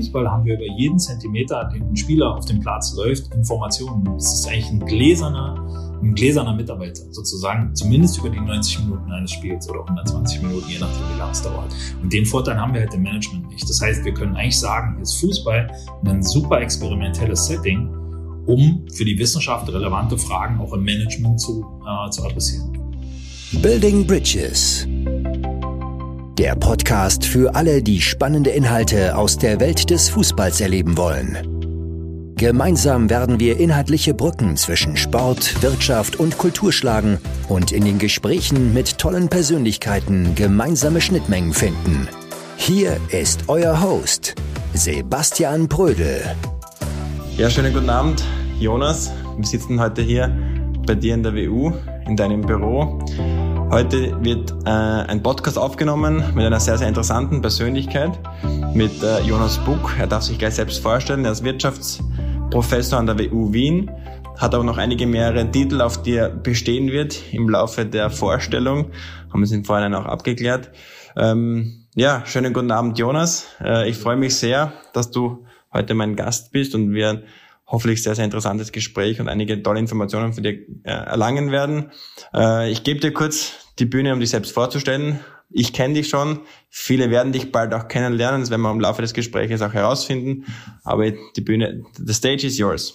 Fußball haben wir über jeden Zentimeter, den ein Spieler auf dem Platz läuft, Informationen. Das ist eigentlich ein gläserner, ein gläserner Mitarbeiter, sozusagen, zumindest über die 90 Minuten eines Spiels oder 120 Minuten, je nachdem, wie lange es dauert. Und den Vorteil haben wir halt im Management nicht. Das heißt, wir können eigentlich sagen, hier ist Fußball ein super experimentelles Setting, um für die Wissenschaft relevante Fragen auch im Management zu, äh, zu adressieren. Building Bridges. Der Podcast für alle, die spannende Inhalte aus der Welt des Fußballs erleben wollen. Gemeinsam werden wir inhaltliche Brücken zwischen Sport, Wirtschaft und Kultur schlagen und in den Gesprächen mit tollen Persönlichkeiten gemeinsame Schnittmengen finden. Hier ist euer Host, Sebastian Prödel. Ja, schönen guten Abend, Jonas. Wir sitzen heute hier bei dir in der WU, in deinem Büro. Heute wird äh, ein Podcast aufgenommen mit einer sehr, sehr interessanten Persönlichkeit, mit äh, Jonas Buck. Er darf sich gleich selbst vorstellen. Er ist Wirtschaftsprofessor an der WU Wien, hat aber noch einige mehrere Titel, auf die er bestehen wird im Laufe der Vorstellung. Haben wir es im Vorhinein auch abgeklärt. Ähm, ja, schönen guten Abend, Jonas. Äh, ich freue mich sehr, dass du heute mein Gast bist und wir hoffentlich sehr, sehr interessantes Gespräch und einige tolle Informationen für dich äh, erlangen werden. Äh, ich gebe dir kurz die Bühne, um dich selbst vorzustellen. Ich kenne dich schon. Viele werden dich bald auch kennenlernen. Das werden wir im Laufe des Gesprächs auch herausfinden. Aber die Bühne, the stage is yours.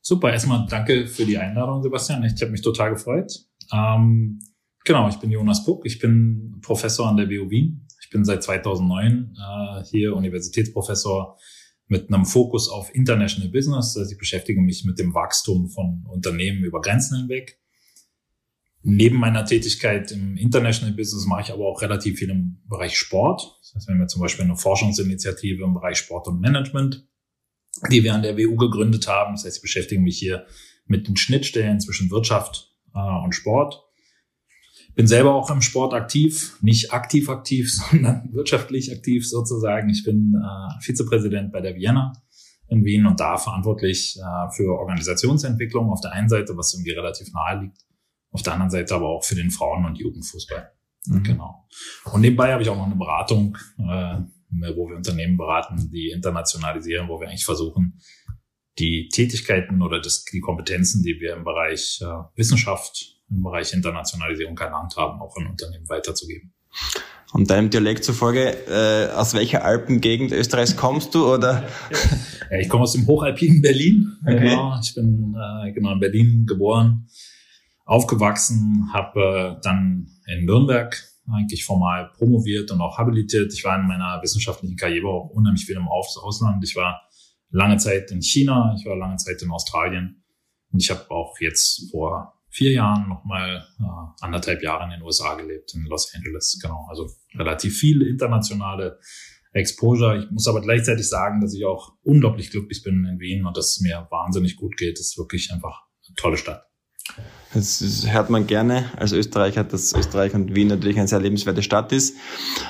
Super. Erstmal danke für die Einladung, Sebastian. Ich habe mich total gefreut. Ähm, genau, ich bin Jonas Puck. Ich bin Professor an der BU Wien. Ich bin seit 2009 äh, hier Universitätsprofessor mit einem Fokus auf International Business. Also ich beschäftige mich mit dem Wachstum von Unternehmen über Grenzen hinweg. Neben meiner Tätigkeit im International Business mache ich aber auch relativ viel im Bereich Sport. Das heißt, wir haben ja zum Beispiel eine Forschungsinitiative im Bereich Sport und Management, die wir an der WU gegründet haben. Das heißt, ich beschäftige mich hier mit den Schnittstellen zwischen Wirtschaft äh, und Sport bin selber auch im Sport aktiv, nicht aktiv aktiv, sondern wirtschaftlich aktiv sozusagen. Ich bin äh, Vizepräsident bei der Vienna in Wien und da verantwortlich äh, für Organisationsentwicklung auf der einen Seite, was irgendwie relativ nahe liegt, auf der anderen Seite aber auch für den Frauen- und Jugendfußball. Mhm. Genau. Und nebenbei habe ich auch noch eine Beratung, äh, wo wir Unternehmen beraten, die internationalisieren, wo wir eigentlich versuchen, die Tätigkeiten oder das, die Kompetenzen, die wir im Bereich äh, Wissenschaft im Bereich Internationalisierung erlangt haben, auch an Unternehmen weiterzugeben. Und deinem Dialekt zufolge, äh, aus welcher Alpengegend Österreichs kommst du, oder? ja, ich komme aus dem hochalpinen Berlin. Okay. Genau. Ich bin äh, genau in Berlin geboren, aufgewachsen, habe äh, dann in Nürnberg eigentlich formal promoviert und auch habilitiert. Ich war in meiner wissenschaftlichen Karriere auch unheimlich viel im Ausland. Ich war lange Zeit in China, ich war lange Zeit in Australien und ich habe auch jetzt vor vier Jahren nochmal äh, anderthalb Jahre in den USA gelebt, in Los Angeles. Genau, also relativ viele internationale Exposure. Ich muss aber gleichzeitig sagen, dass ich auch unglaublich glücklich bin in Wien und dass es mir wahnsinnig gut geht. Es ist wirklich einfach eine tolle Stadt. Das hört man gerne als Österreicher, dass Österreich und Wien natürlich eine sehr lebenswerte Stadt ist.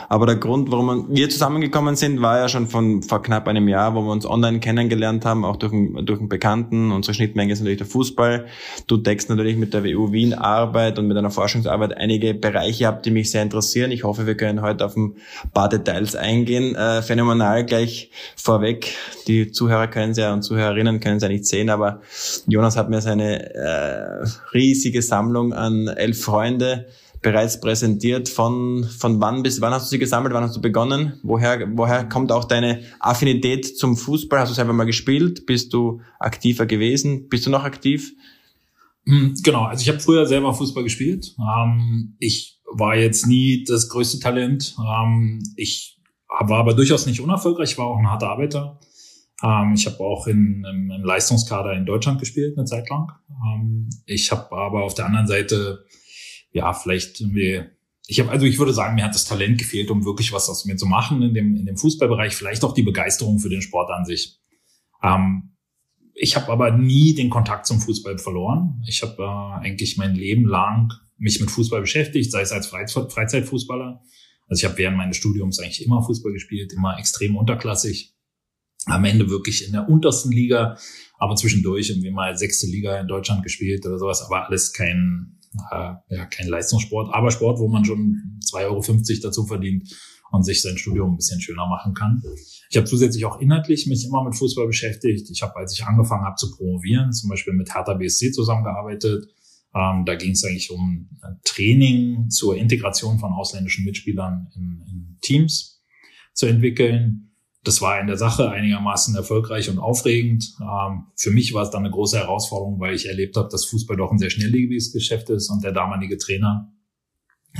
Aber der Grund, warum wir zusammengekommen sind, war ja schon von vor knapp einem Jahr, wo wir uns online kennengelernt haben, auch durch einen, durch einen Bekannten. Unsere Schnittmenge ist natürlich der Fußball. Du deckst natürlich mit der WU Wien Arbeit und mit einer Forschungsarbeit einige Bereiche ab, die mich sehr interessieren. Ich hoffe, wir können heute auf ein paar Details eingehen. Äh, phänomenal gleich vorweg. Die Zuhörer können es ja und Zuhörerinnen können es ja nicht sehen, aber Jonas hat mir seine äh, riesige Sammlung an elf Freunde bereits präsentiert. Von, von wann bis wann hast du sie gesammelt? Wann hast du begonnen? Woher, woher kommt auch deine Affinität zum Fußball? Hast du selber mal gespielt? Bist du aktiver gewesen? Bist du noch aktiv? Hm, genau, also ich habe früher selber Fußball gespielt. Ähm, ich war jetzt nie das größte Talent. Ähm, ich war aber durchaus nicht unerfolgreich, ich war auch ein harter Arbeiter. Ähm, ich habe auch in, im, Leistungskader in Deutschland gespielt, eine Zeit lang. Ähm, ich habe aber auf der anderen Seite, ja, vielleicht irgendwie, ich habe, also ich würde sagen, mir hat das Talent gefehlt, um wirklich was aus mir zu machen in dem, in dem Fußballbereich, vielleicht auch die Begeisterung für den Sport an sich. Ähm, ich habe aber nie den Kontakt zum Fußball verloren. Ich habe äh, eigentlich mein Leben lang mich mit Fußball beschäftigt, sei es als Freizeitfußballer. Also ich habe während meines Studiums eigentlich immer Fußball gespielt, immer extrem unterklassig am Ende wirklich in der untersten Liga, aber zwischendurch irgendwie mal sechste Liga in Deutschland gespielt oder sowas, aber alles kein, äh, ja, kein Leistungssport, aber Sport, wo man schon 2,50 Euro dazu verdient und sich sein Studium ein bisschen schöner machen kann. Ich habe zusätzlich auch inhaltlich mich immer mit Fußball beschäftigt. Ich habe, als ich angefangen habe zu promovieren, zum Beispiel mit Hertha BSC zusammengearbeitet. Ähm, da ging es eigentlich um Training zur Integration von ausländischen Mitspielern in, in Teams zu entwickeln. Das war in der Sache einigermaßen erfolgreich und aufregend. Ähm, für mich war es dann eine große Herausforderung, weil ich erlebt habe, dass Fußball doch ein sehr schnelllebiges Geschäft ist und der damalige Trainer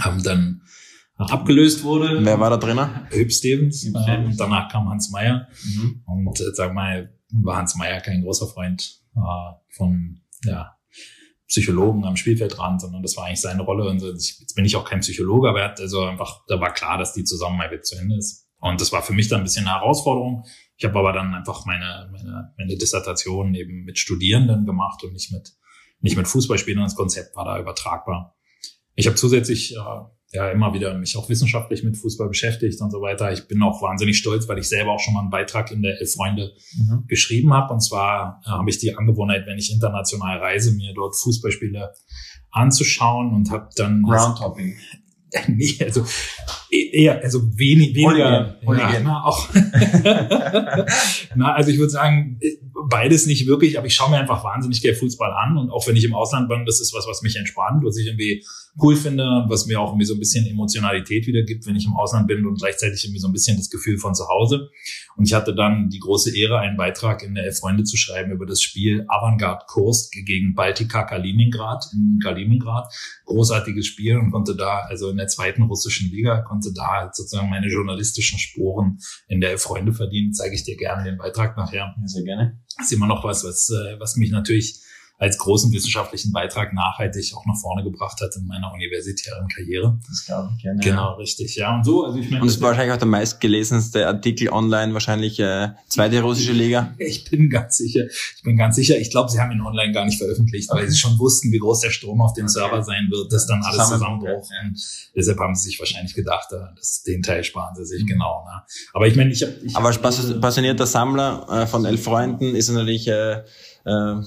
ähm, dann abgelöst wurde. Wer war der Trainer? Hüb Stevens. Ähm, danach kam Hans Meyer. Mhm. Und äh, sag mal, war Hans Meyer kein großer Freund äh, von ja, Psychologen am Spielfeldrand, sondern das war eigentlich seine Rolle. Und jetzt bin ich auch kein Psychologe, aber er hat also einfach, da war klar, dass die Zusammenarbeit zu Ende ist. Und das war für mich dann ein bisschen eine Herausforderung. Ich habe aber dann einfach meine, meine, meine Dissertation eben mit Studierenden gemacht und nicht mit, nicht mit Fußballspielern. Das Konzept war da übertragbar. Ich habe zusätzlich äh, ja immer wieder mich auch wissenschaftlich mit Fußball beschäftigt und so weiter. Ich bin auch wahnsinnig stolz, weil ich selber auch schon mal einen Beitrag in der Elf Freunde mhm. geschrieben habe. Und zwar äh, habe ich die Angewohnheit, wenn ich international reise, mir dort Fußballspiele anzuschauen und habe dann Groundtopping. nee, also eher, also wenig, weniger. Hooligan. Ja, na, auch. na, also ich würde sagen, beides nicht wirklich, aber ich schaue mir einfach wahnsinnig gerne Fußball an und auch wenn ich im Ausland bin, das ist was, was mich entspannt, was ich irgendwie cool finde, was mir auch irgendwie so ein bisschen Emotionalität wiedergibt, wenn ich im Ausland bin und gleichzeitig irgendwie so ein bisschen das Gefühl von zu Hause. Und ich hatte dann die große Ehre, einen Beitrag in der Freunde zu schreiben über das Spiel Avantgarde Kursk gegen Baltika Kaliningrad in Kaliningrad. Großartiges Spiel und konnte da, also in der zweiten russischen Liga, konnte da sozusagen meine journalistischen Sporen in der Freunde verdienen. Zeige ich dir gerne den Beitrag nachher. Sehr gerne. Das ist immer noch was, was, äh, was mich natürlich als großen wissenschaftlichen Beitrag nachhaltig auch nach vorne gebracht hat in meiner universitären Karriere. Das glaube ich gerne. Genau, ja. richtig. Ja, und so, also ich meine. Und es war wahrscheinlich auch der meistgelesenste Artikel online, wahrscheinlich äh, zweite russische Liga. Ich bin ganz sicher. Ich bin ganz sicher. Ich glaube, sie haben ihn online gar nicht veröffentlicht, okay. weil sie schon wussten, wie groß der Strom auf dem okay. Server sein wird, dass dann alles zusammenbruch. Ja. Und deshalb haben sie sich wahrscheinlich gedacht, äh, dass den Teil sparen sie sich mhm. genau. Ne? Aber ich meine, ich habe. Aber als passionierter Sammler äh, von elf Freunden ist natürlich äh, äh,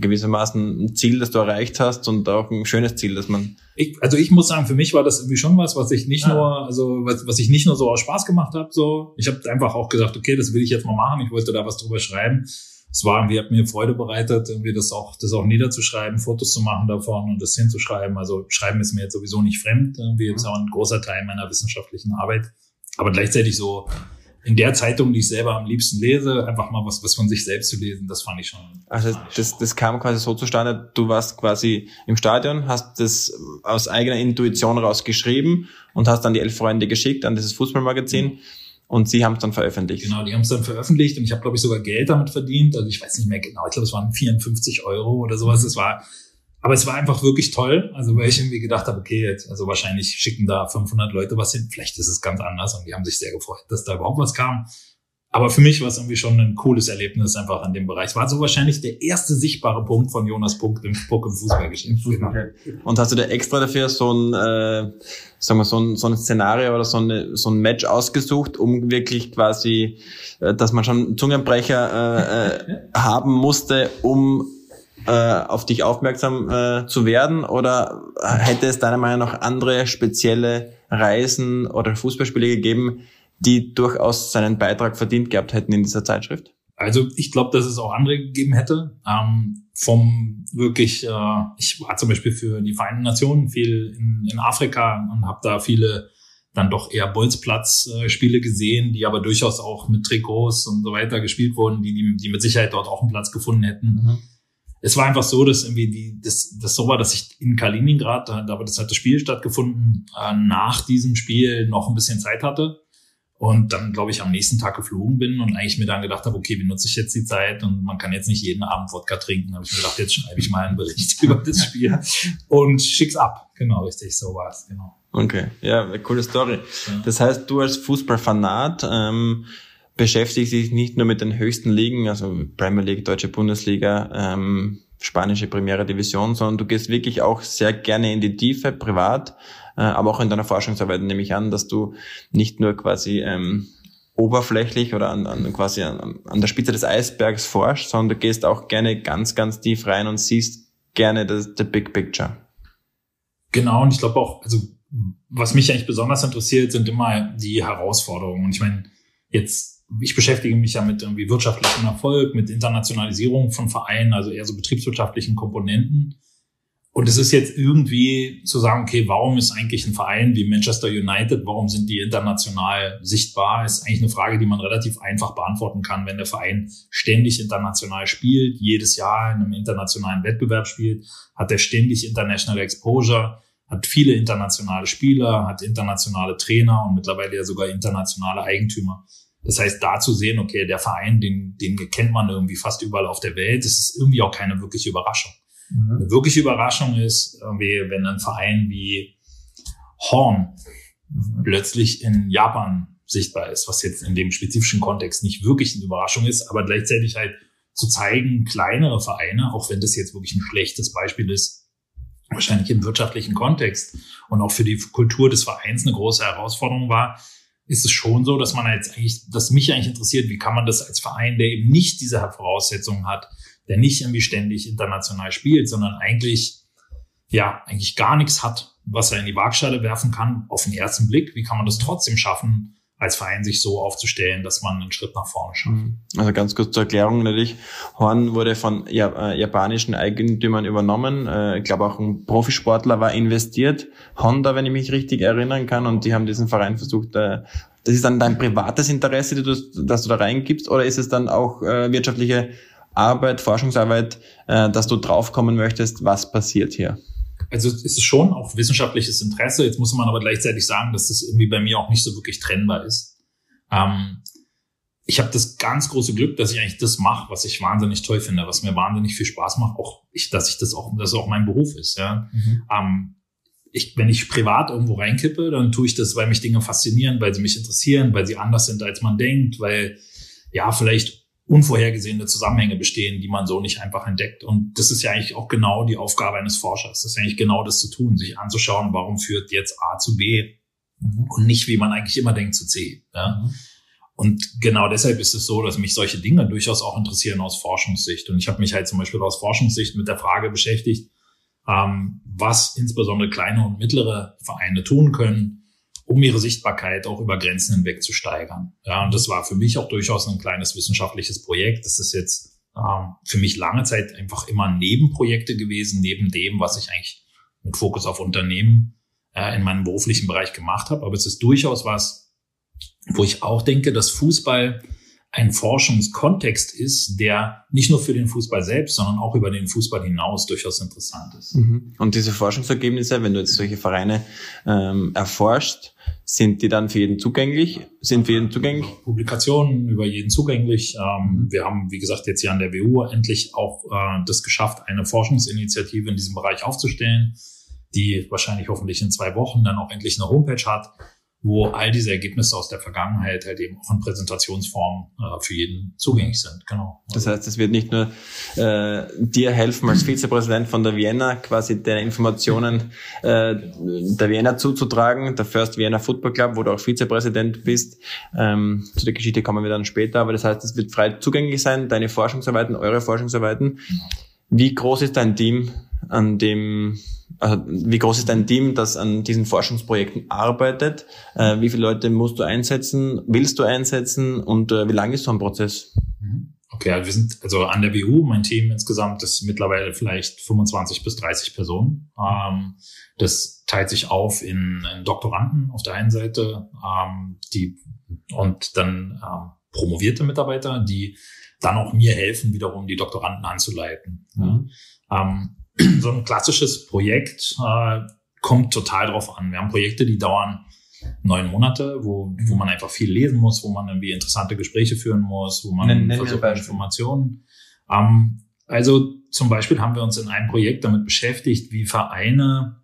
gewissermaßen ein Ziel, das du erreicht hast und auch ein schönes Ziel, dass man. Ich, also ich muss sagen, für mich war das irgendwie schon was, was ich nicht ja. nur, also was, was ich nicht nur so aus Spaß gemacht habe. So, ich habe einfach auch gesagt, okay, das will ich jetzt mal machen. Ich wollte da was drüber schreiben. Es war irgendwie, hat mir Freude bereitet, irgendwie das auch, das auch niederzuschreiben, Fotos zu machen davon und das hinzuschreiben. Also Schreiben ist mir jetzt sowieso nicht fremd. Irgendwie ist auch ein großer Teil meiner wissenschaftlichen Arbeit. Aber gleichzeitig so in der Zeitung, die ich selber am liebsten lese, einfach mal was, was von sich selbst zu lesen, das fand ich schon. Also das, das kam quasi so zustande, du warst quasi im Stadion, hast das aus eigener Intuition raus geschrieben und hast dann die elf Freunde geschickt an dieses Fußballmagazin. Mhm. Und sie haben es dann veröffentlicht. Genau, die haben es dann veröffentlicht und ich habe, glaube ich, sogar Geld damit verdient. Also ich weiß nicht mehr genau, ich glaube, es waren 54 Euro oder sowas. Es war aber es war einfach wirklich toll, also weil ich irgendwie gedacht habe, okay, jetzt, also wahrscheinlich schicken da 500 Leute was hin, vielleicht ist es ganz anders und die haben sich sehr gefreut, dass da überhaupt was kam. Aber für mich war es irgendwie schon ein cooles Erlebnis einfach an dem Bereich. Es war so wahrscheinlich der erste sichtbare Punkt von Jonas Puck im, Puck im Fußballgeschäft. Okay. Und hast du da extra dafür so ein, äh, sagen wir, so ein, so ein Szenario oder so, eine, so ein Match ausgesucht, um wirklich quasi, äh, dass man schon Zungenbrecher äh, äh, haben musste, um äh, auf dich aufmerksam äh, zu werden? Oder hätte es deiner Meinung nach andere spezielle Reisen oder Fußballspiele gegeben, die durchaus seinen Beitrag verdient gehabt hätten in dieser Zeitschrift? Also ich glaube, dass es auch andere gegeben hätte. Ähm, vom wirklich, äh, ich war zum Beispiel für die Vereinten Nationen viel in, in Afrika und habe da viele dann doch eher Bolzplatz-Spiele äh, gesehen, die aber durchaus auch mit Trikots und so weiter gespielt wurden, die, die, die mit Sicherheit dort auch einen Platz gefunden hätten. Mhm es war einfach so, dass irgendwie die, das, das so war, dass ich in Kaliningrad, da, da das hat das Spiel stattgefunden, äh, nach diesem Spiel noch ein bisschen Zeit hatte und dann, glaube ich, am nächsten Tag geflogen bin und eigentlich mir dann gedacht habe, okay, wie nutze ich jetzt die Zeit und man kann jetzt nicht jeden Abend Wodka trinken. habe ich mir gedacht, jetzt schreibe ich mal einen Bericht über das Spiel und schick's ab. Genau, richtig, so war es, genau. Okay, ja, coole Story. Ja. Das heißt, du als Fußballfanat ähm, beschäftigt sich nicht nur mit den höchsten Ligen, also Premier League, Deutsche Bundesliga, ähm, spanische Primera Division, sondern du gehst wirklich auch sehr gerne in die Tiefe, privat, äh, aber auch in deiner Forschungsarbeit nehme ich an, dass du nicht nur quasi ähm, oberflächlich oder an, an quasi an, an der Spitze des Eisbergs forschst, sondern du gehst auch gerne ganz, ganz tief rein und siehst gerne das the big picture. Genau, und ich glaube auch, also was mich eigentlich besonders interessiert, sind immer die Herausforderungen. Und ich meine, jetzt, ich beschäftige mich ja mit irgendwie wirtschaftlichem Erfolg, mit Internationalisierung von Vereinen, also eher so betriebswirtschaftlichen Komponenten. Und es ist jetzt irgendwie zu sagen, okay, warum ist eigentlich ein Verein wie Manchester United, warum sind die international sichtbar, ist eigentlich eine Frage, die man relativ einfach beantworten kann, wenn der Verein ständig international spielt, jedes Jahr in einem internationalen Wettbewerb spielt, hat er ständig International Exposure, hat viele internationale Spieler, hat internationale Trainer und mittlerweile ja sogar internationale Eigentümer. Das heißt, da zu sehen, okay, der Verein, den, den kennt man irgendwie fast überall auf der Welt, das ist irgendwie auch keine wirkliche Überraschung. Mhm. Eine wirkliche Überraschung ist, wenn ein Verein wie Horn mhm. plötzlich in Japan sichtbar ist, was jetzt in dem spezifischen Kontext nicht wirklich eine Überraschung ist, aber gleichzeitig halt zu zeigen, kleinere Vereine, auch wenn das jetzt wirklich ein schlechtes Beispiel ist, wahrscheinlich im wirtschaftlichen Kontext und auch für die Kultur des Vereins eine große Herausforderung war, ist es schon so, dass man jetzt eigentlich, dass mich eigentlich interessiert, wie kann man das als Verein, der eben nicht diese Voraussetzungen hat, der nicht irgendwie ständig international spielt, sondern eigentlich, ja, eigentlich gar nichts hat, was er in die Waagschale werfen kann, auf den ersten Blick. Wie kann man das trotzdem schaffen, als Verein sich so aufzustellen, dass man einen Schritt nach vorne schafft. Mhm. Also ganz kurz zur Erklärung natürlich. Horn wurde von äh, japanischen Eigentümern übernommen. Äh, ich glaube auch ein Profisportler war investiert. Honda, wenn ich mich richtig erinnern kann. Und die haben diesen Verein versucht, äh, das ist dann dein privates Interesse, dass du da reingibst, oder ist es dann auch wirtschaftliche Arbeit, Forschungsarbeit, dass du draufkommen möchtest, was passiert hier? Also ist es schon auch wissenschaftliches Interesse. Jetzt muss man aber gleichzeitig sagen, dass das irgendwie bei mir auch nicht so wirklich trennbar ist. Ähm, ich habe das ganz große Glück, dass ich eigentlich das mache, was ich wahnsinnig toll finde, was mir wahnsinnig viel Spaß macht, auch ich, dass ich das auch, dass es auch mein Beruf ist. Ja. Mhm. Ähm, ich, wenn ich privat irgendwo reinkippe, dann tue ich das, weil mich Dinge faszinieren, weil sie mich interessieren, weil sie anders sind, als man denkt, weil ja vielleicht unvorhergesehene Zusammenhänge bestehen, die man so nicht einfach entdeckt. Und das ist ja eigentlich auch genau die Aufgabe eines Forschers. Das ist ja eigentlich genau das zu tun, sich anzuschauen, warum führt jetzt A zu B mhm. und nicht, wie man eigentlich immer denkt, zu C. Ja? Mhm. Und genau deshalb ist es so, dass mich solche Dinge durchaus auch interessieren aus Forschungssicht. Und ich habe mich halt zum Beispiel aus Forschungssicht mit der Frage beschäftigt, ähm, was insbesondere kleine und mittlere Vereine tun können, um ihre Sichtbarkeit auch über Grenzen hinweg zu steigern. Ja, und das war für mich auch durchaus ein kleines wissenschaftliches Projekt. Das ist jetzt ähm, für mich lange Zeit einfach immer Nebenprojekte gewesen, neben dem, was ich eigentlich mit Fokus auf Unternehmen äh, in meinem beruflichen Bereich gemacht habe. Aber es ist durchaus was, wo ich auch denke, dass Fußball ein Forschungskontext ist, der nicht nur für den Fußball selbst, sondern auch über den Fußball hinaus durchaus interessant ist. Mhm. Und diese Forschungsergebnisse, wenn du jetzt solche Vereine ähm, erforscht, sind die dann für jeden zugänglich? Sind für jeden zugänglich? Publikationen über jeden zugänglich. Ähm, wir haben, wie gesagt, jetzt hier an der WU endlich auch äh, das geschafft, eine Forschungsinitiative in diesem Bereich aufzustellen, die wahrscheinlich hoffentlich in zwei Wochen dann auch endlich eine Homepage hat wo all diese Ergebnisse aus der Vergangenheit halt eben auch in Präsentationsform äh, für jeden zugänglich sind. Genau. Das heißt, es wird nicht nur äh, dir helfen als Vizepräsident von der Vienna quasi deine Informationen äh, der Vienna zuzutragen, der First Vienna Football Club, wo du auch Vizepräsident bist. Ähm, zu der Geschichte kommen wir dann später, aber das heißt, es wird frei zugänglich sein, deine Forschungsarbeiten, eure Forschungsarbeiten. Genau. Wie groß ist dein Team, an dem also wie groß ist dein Team, das an diesen Forschungsprojekten arbeitet? Äh, wie viele Leute musst du einsetzen, willst du einsetzen und äh, wie lange ist so ein Prozess? Mhm. Okay, also wir sind also an der BU, mein Team insgesamt ist mittlerweile vielleicht 25 bis 30 Personen. Ähm, das teilt sich auf in, in Doktoranden auf der einen Seite, ähm, die und dann ähm, promovierte Mitarbeiter, die dann auch mir helfen, wiederum die Doktoranden anzuleiten. Mhm. Ja. Ähm, so ein klassisches Projekt äh, kommt total drauf an. Wir haben Projekte, die dauern neun Monate, wo, wo man einfach viel lesen muss, wo man irgendwie interessante Gespräche führen muss, wo man Nenn, versucht Informationen. Ähm, also zum Beispiel haben wir uns in einem Projekt damit beschäftigt, wie Vereine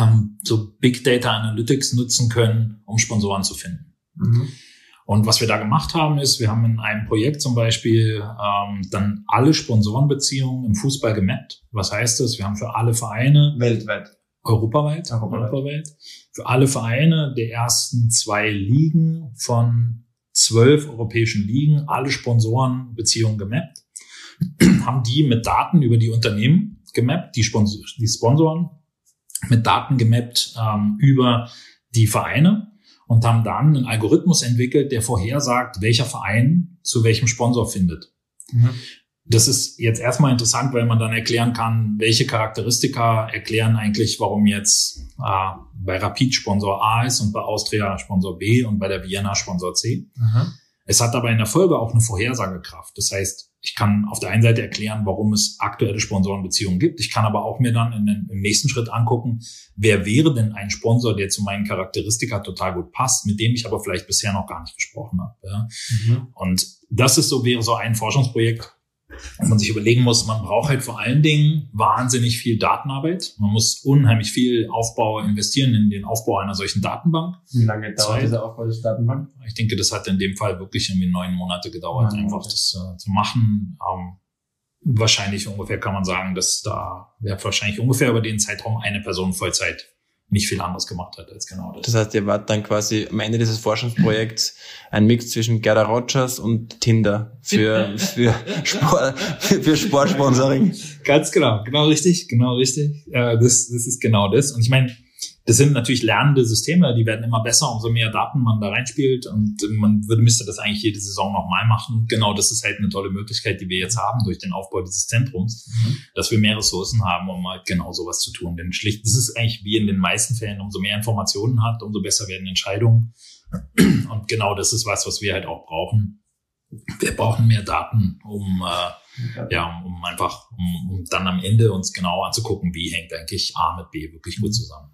ähm, so Big Data Analytics nutzen können, um Sponsoren zu finden. Mhm. Und was wir da gemacht haben, ist, wir haben in einem Projekt zum Beispiel ähm, dann alle Sponsorenbeziehungen im Fußball gemappt. Was heißt das? Wir haben für alle Vereine weltweit, europaweit, europaweit, europaweit. Für alle Vereine der ersten zwei Ligen von zwölf europäischen Ligen alle Sponsorenbeziehungen gemappt, haben die mit Daten über die Unternehmen gemappt, die, Sponsor die Sponsoren mit Daten gemappt ähm, über die Vereine und haben dann einen Algorithmus entwickelt, der vorhersagt, welcher Verein zu welchem Sponsor findet. Mhm. Das ist jetzt erstmal interessant, weil man dann erklären kann, welche Charakteristika erklären eigentlich, warum jetzt äh, bei Rapid Sponsor A ist und bei Austria Sponsor B und bei der Vienna Sponsor C. Mhm. Es hat aber in der Folge auch eine Vorhersagekraft. Das heißt, ich kann auf der einen Seite erklären, warum es aktuelle Sponsorenbeziehungen gibt. Ich kann aber auch mir dann in den, im nächsten Schritt angucken, wer wäre denn ein Sponsor, der zu meinen Charakteristika total gut passt, mit dem ich aber vielleicht bisher noch gar nicht gesprochen habe. Ja? Mhm. Und das ist so, wäre so ein Forschungsprojekt, und man sich überlegen muss, man braucht halt vor allen Dingen wahnsinnig viel Datenarbeit. Man muss unheimlich viel Aufbau investieren in den Aufbau einer solchen Datenbank. Wie lange dauert dieser Aufbau der Datenbank? Ich denke, das hat in dem Fall wirklich irgendwie neun Monate gedauert, neun einfach das äh, zu machen. Ähm, wahrscheinlich ungefähr kann man sagen, dass da ja, wahrscheinlich ungefähr über den Zeitraum eine Person Vollzeit nicht viel anderes gemacht hat als genau das. Das heißt, ihr wart dann quasi am Ende dieses Forschungsprojekts ein Mix zwischen Gerda Rogers und Tinder für, für, Sport, für Sportsponsoring. Ganz genau, genau richtig, genau richtig. Das, das ist genau das. Und ich meine, das sind natürlich lernende Systeme, die werden immer besser, umso mehr Daten man da reinspielt und man würde, müsste das eigentlich jede Saison nochmal machen. Genau, das ist halt eine tolle Möglichkeit, die wir jetzt haben durch den Aufbau dieses Zentrums, mhm. dass wir mehr Ressourcen haben, um halt genau sowas zu tun. Denn schlicht, das ist eigentlich wie in den meisten Fällen, umso mehr Informationen hat, umso besser werden Entscheidungen. Und genau das ist was, was wir halt auch brauchen. Wir brauchen mehr Daten, um äh, ja, um einfach, um, um dann am Ende uns genau anzugucken, wie hängt eigentlich A mit B wirklich gut zusammen.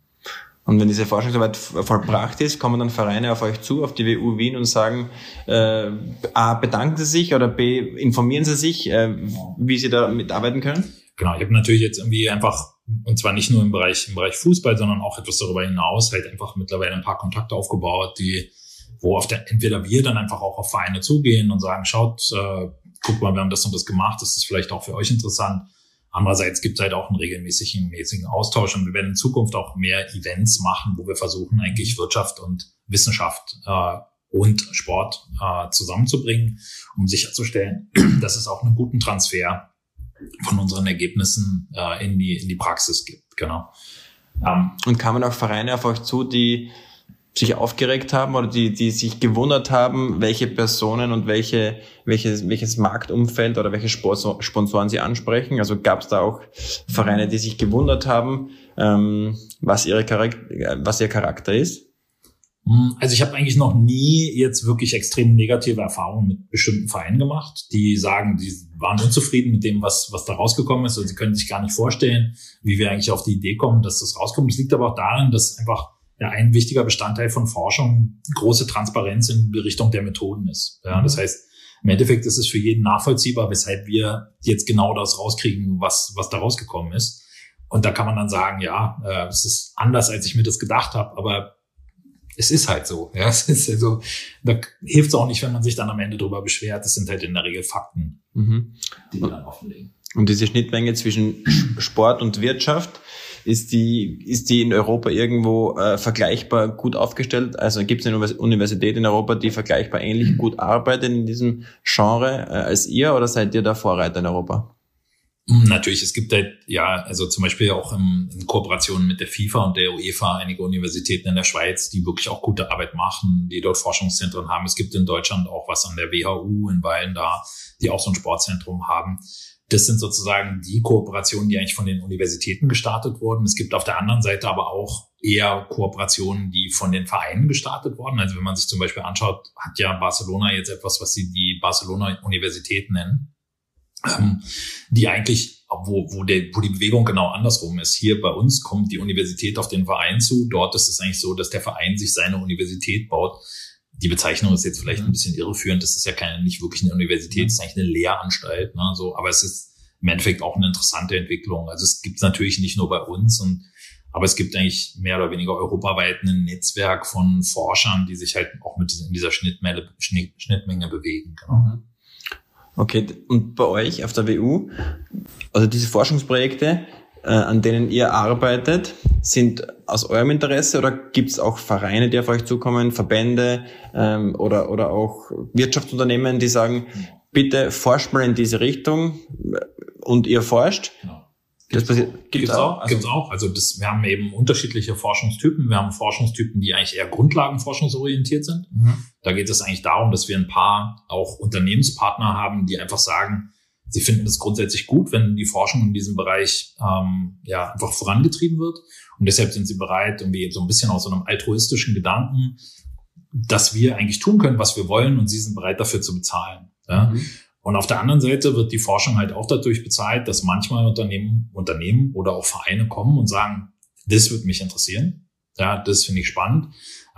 Und wenn diese Forschungsarbeit vollbracht ist, kommen dann Vereine auf euch zu, auf die WU Wien und sagen, äh, A, bedanken sie sich oder B, informieren sie sich, äh, wie sie da mitarbeiten können? Genau, ich habe natürlich jetzt irgendwie einfach, und zwar nicht nur im Bereich, im Bereich Fußball, sondern auch etwas darüber hinaus, halt einfach mittlerweile ein paar Kontakte aufgebaut, die, wo auf der, entweder wir dann einfach auch auf Vereine zugehen und sagen, schaut, äh, guck mal, wir haben das und das gemacht, das ist vielleicht auch für euch interessant Andererseits gibt es halt auch einen regelmäßigen mäßigen Austausch und wir werden in Zukunft auch mehr Events machen, wo wir versuchen, eigentlich Wirtschaft und Wissenschaft äh, und Sport äh, zusammenzubringen, um sicherzustellen, dass es auch einen guten Transfer von unseren Ergebnissen äh, in, die, in die Praxis gibt. Genau. Ähm, und kamen auch Vereine auf euch zu, die sich aufgeregt haben oder die, die sich gewundert haben, welche Personen und welche, welches, welches Marktumfeld oder welche Sponsoren sie ansprechen. Also gab es da auch Vereine, die sich gewundert haben, ähm, was, ihre Charakter, was ihr Charakter ist? Hm, also ich habe eigentlich noch nie jetzt wirklich extrem negative Erfahrungen mit bestimmten Vereinen gemacht, die sagen, die waren unzufrieden mit dem, was, was da rausgekommen ist. Und sie können sich gar nicht vorstellen, wie wir eigentlich auf die Idee kommen, dass das rauskommt. Es liegt aber auch darin, dass einfach ja ein wichtiger Bestandteil von Forschung große Transparenz in Richtung der Methoden ist. Ja, das mhm. heißt, im Endeffekt ist es für jeden nachvollziehbar, weshalb wir jetzt genau das rauskriegen, was, was da rausgekommen ist. Und da kann man dann sagen, ja, äh, es ist anders, als ich mir das gedacht habe, aber es ist halt so. Ja, es ist also, da hilft es auch nicht, wenn man sich dann am Ende drüber beschwert. Das sind halt in der Regel Fakten, mhm. die wir dann offenlegen. Und diese Schnittmenge zwischen Sport und Wirtschaft, ist die, ist die in Europa irgendwo äh, vergleichbar gut aufgestellt? Also gibt es eine Universität in Europa, die vergleichbar ähnlich gut arbeitet in diesem Genre äh, als ihr oder seid ihr da Vorreiter in Europa? Hm, natürlich, es gibt halt, ja, also zum Beispiel auch im, in Kooperation mit der FIFA und der UEFA einige Universitäten in der Schweiz, die wirklich auch gute Arbeit machen, die dort Forschungszentren haben. Es gibt in Deutschland auch was an der WHU in Weilen da, die auch so ein Sportzentrum haben. Das sind sozusagen die Kooperationen, die eigentlich von den Universitäten gestartet wurden. Es gibt auf der anderen Seite aber auch eher Kooperationen, die von den Vereinen gestartet wurden. Also wenn man sich zum Beispiel anschaut, hat ja Barcelona jetzt etwas, was sie die Barcelona Universität nennen, ähm, die eigentlich, wo, wo, der, wo die Bewegung genau andersrum ist. Hier bei uns kommt die Universität auf den Verein zu. Dort ist es eigentlich so, dass der Verein sich seine Universität baut die Bezeichnung ist jetzt vielleicht ein bisschen irreführend. Das ist ja keine, nicht wirklich eine Universität, es ist eigentlich eine Lehranstalt, ne, so. Aber es ist im Endeffekt auch eine interessante Entwicklung. Also es gibt es natürlich nicht nur bei uns und, aber es gibt eigentlich mehr oder weniger europaweit ein Netzwerk von Forschern, die sich halt auch mit dieser, in dieser Schnittmenge, Schnittmenge bewegen. Genau. Mhm. Okay, und bei euch auf der WU, also diese Forschungsprojekte, äh, an denen ihr arbeitet, sind aus eurem Interesse oder gibt es auch Vereine, die auf euch zukommen, Verbände ähm, oder, oder auch Wirtschaftsunternehmen, die sagen, bitte forscht mal in diese Richtung und ihr forscht? Genau. Das passiert, gibt's, auch. Also, gibt's auch. Also das, wir haben eben unterschiedliche Forschungstypen. Wir haben Forschungstypen, die eigentlich eher grundlagenforschungsorientiert sind. Mhm. Da geht es eigentlich darum, dass wir ein paar auch Unternehmenspartner haben, die einfach sagen, sie finden es grundsätzlich gut, wenn die Forschung in diesem Bereich ähm, ja einfach vorangetrieben wird. Und deshalb sind sie bereit, irgendwie so ein bisschen aus so einem altruistischen Gedanken, dass wir eigentlich tun können, was wir wollen, und sie sind bereit dafür zu bezahlen. Ja? Mhm. Und auf der anderen Seite wird die Forschung halt auch dadurch bezahlt, dass manchmal Unternehmen, Unternehmen oder auch Vereine kommen und sagen, das wird mich interessieren. Ja, das finde ich spannend.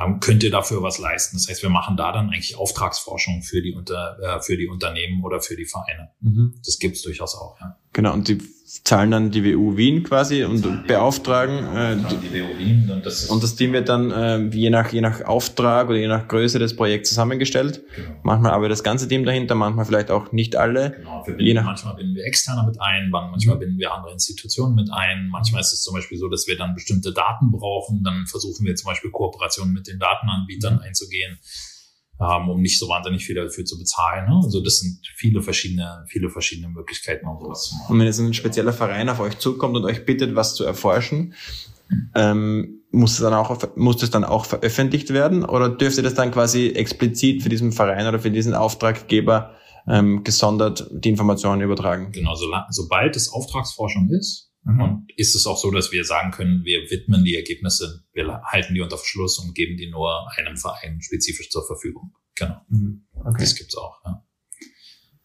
Ähm, könnt ihr dafür was leisten? Das heißt, wir machen da dann eigentlich Auftragsforschung für die, Unter, äh, für die Unternehmen oder für die Vereine. Mhm. Das gibt's durchaus auch, ja. Genau, und die zahlen dann die WU Wien quasi und die beauftragen äh, die, die WU Wien und das, und das Team wird dann äh, je nach je nach Auftrag oder je nach Größe des Projekts zusammengestellt. Genau. Manchmal aber das ganze Team dahinter, manchmal vielleicht auch nicht alle. Genau, binden, manchmal binden wir externe mit ein, manchmal binden wir andere Institutionen mit ein. Manchmal ist es zum Beispiel so, dass wir dann bestimmte Daten brauchen. Dann versuchen wir zum Beispiel Kooperationen mit den Datenanbietern einzugehen ähm, um nicht so wahnsinnig viel dafür zu bezahlen. Ne? Also das sind viele verschiedene, viele verschiedene Möglichkeiten, um sowas zu machen. Und wenn jetzt ein spezieller Verein auf euch zukommt und euch bittet, was zu erforschen, ähm, muss es dann auch muss das dann auch veröffentlicht werden oder dürfte das dann quasi explizit für diesen Verein oder für diesen Auftraggeber ähm, gesondert die Informationen übertragen? Genau, so, sobald es Auftragsforschung ist, Mhm. Und ist es auch so, dass wir sagen können, wir widmen die Ergebnisse, wir halten die unter Verschluss und geben die nur einem Verein spezifisch zur Verfügung. Genau. Mhm. Okay. Das gibt's auch. Ja.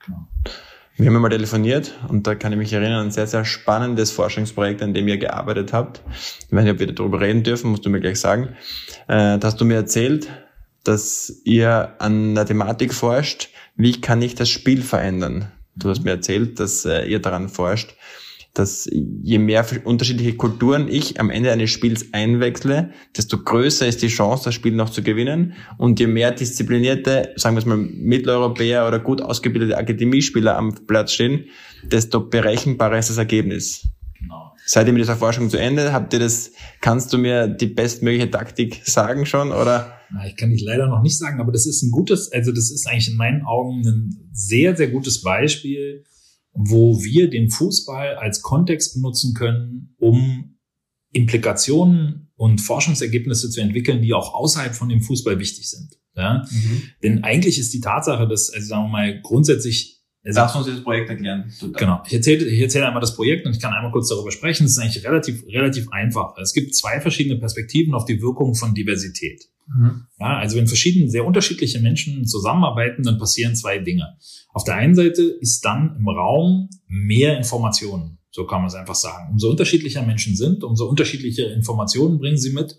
Genau. Wir haben mal telefoniert und da kann ich mich erinnern, ein sehr, sehr spannendes Forschungsprojekt, an dem ihr gearbeitet habt. Ich weiß nicht, ob wir darüber reden dürfen, musst du mir gleich sagen. Äh, da hast du mir erzählt, dass ihr an der Thematik forscht, wie kann ich das Spiel verändern? Du hast mir erzählt, dass äh, ihr daran forscht, dass je mehr unterschiedliche Kulturen ich am Ende eines Spiels einwechsle, desto größer ist die Chance, das Spiel noch zu gewinnen. Und je mehr disziplinierte, sagen wir es mal, Mitteleuropäer oder gut ausgebildete Akademiespieler am Platz stehen, desto berechenbarer ist das Ergebnis. Genau. Seid ihr mit dieser Forschung zu Ende? Habt ihr das, kannst du mir die bestmögliche Taktik sagen schon, oder? Na, ich kann dich leider noch nicht sagen, aber das ist ein gutes, also das ist eigentlich in meinen Augen ein sehr, sehr gutes Beispiel, wo wir den Fußball als Kontext benutzen können, um Implikationen und Forschungsergebnisse zu entwickeln, die auch außerhalb von dem Fußball wichtig sind. Ja? Mhm. Denn eigentlich ist die Tatsache, dass, also sagen wir mal, grundsätzlich Lass uns das Projekt erklären. Genau. Ich erzähle, ich erzähle einmal das Projekt und ich kann einmal kurz darüber sprechen. Es ist eigentlich relativ, relativ einfach. Es gibt zwei verschiedene Perspektiven auf die Wirkung von Diversität. Mhm. Ja, also wenn verschiedene, sehr unterschiedliche Menschen zusammenarbeiten, dann passieren zwei Dinge. Auf der einen Seite ist dann im Raum mehr Informationen. So kann man es einfach sagen. Umso unterschiedlicher Menschen sind, umso unterschiedliche Informationen bringen sie mit,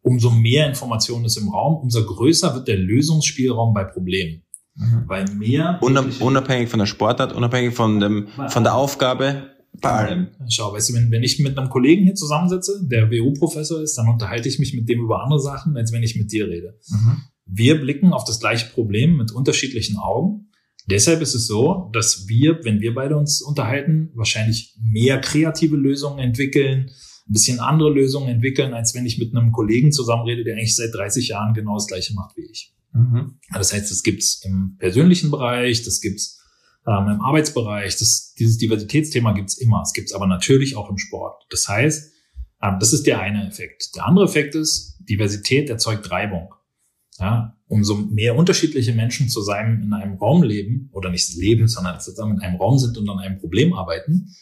umso mehr Informationen ist im Raum, umso größer wird der Lösungsspielraum bei Problemen. Mhm. Weil mehr. Unabhängig von der Sportart, unabhängig von dem, von der Aufgabe, bei allem. Schau, weißt du, wenn, wenn ich mit einem Kollegen hier zusammensitze, der WU-Professor ist, dann unterhalte ich mich mit dem über andere Sachen, als wenn ich mit dir rede. Mhm. Wir blicken auf das gleiche Problem mit unterschiedlichen Augen. Deshalb ist es so, dass wir, wenn wir beide uns unterhalten, wahrscheinlich mehr kreative Lösungen entwickeln, ein bisschen andere Lösungen entwickeln, als wenn ich mit einem Kollegen zusammenrede, der eigentlich seit 30 Jahren genau das Gleiche macht wie ich. Mhm. Das heißt, das gibt's im persönlichen Bereich, das gibt's ähm, im Arbeitsbereich, das, dieses Diversitätsthema gibt's immer. Es gibt's aber natürlich auch im Sport. Das heißt, ähm, das ist der eine Effekt. Der andere Effekt ist, Diversität erzeugt Reibung. Ja, umso mehr unterschiedliche Menschen zusammen in einem Raum leben, oder nicht leben, sondern zusammen in einem Raum sind und an einem Problem arbeiten,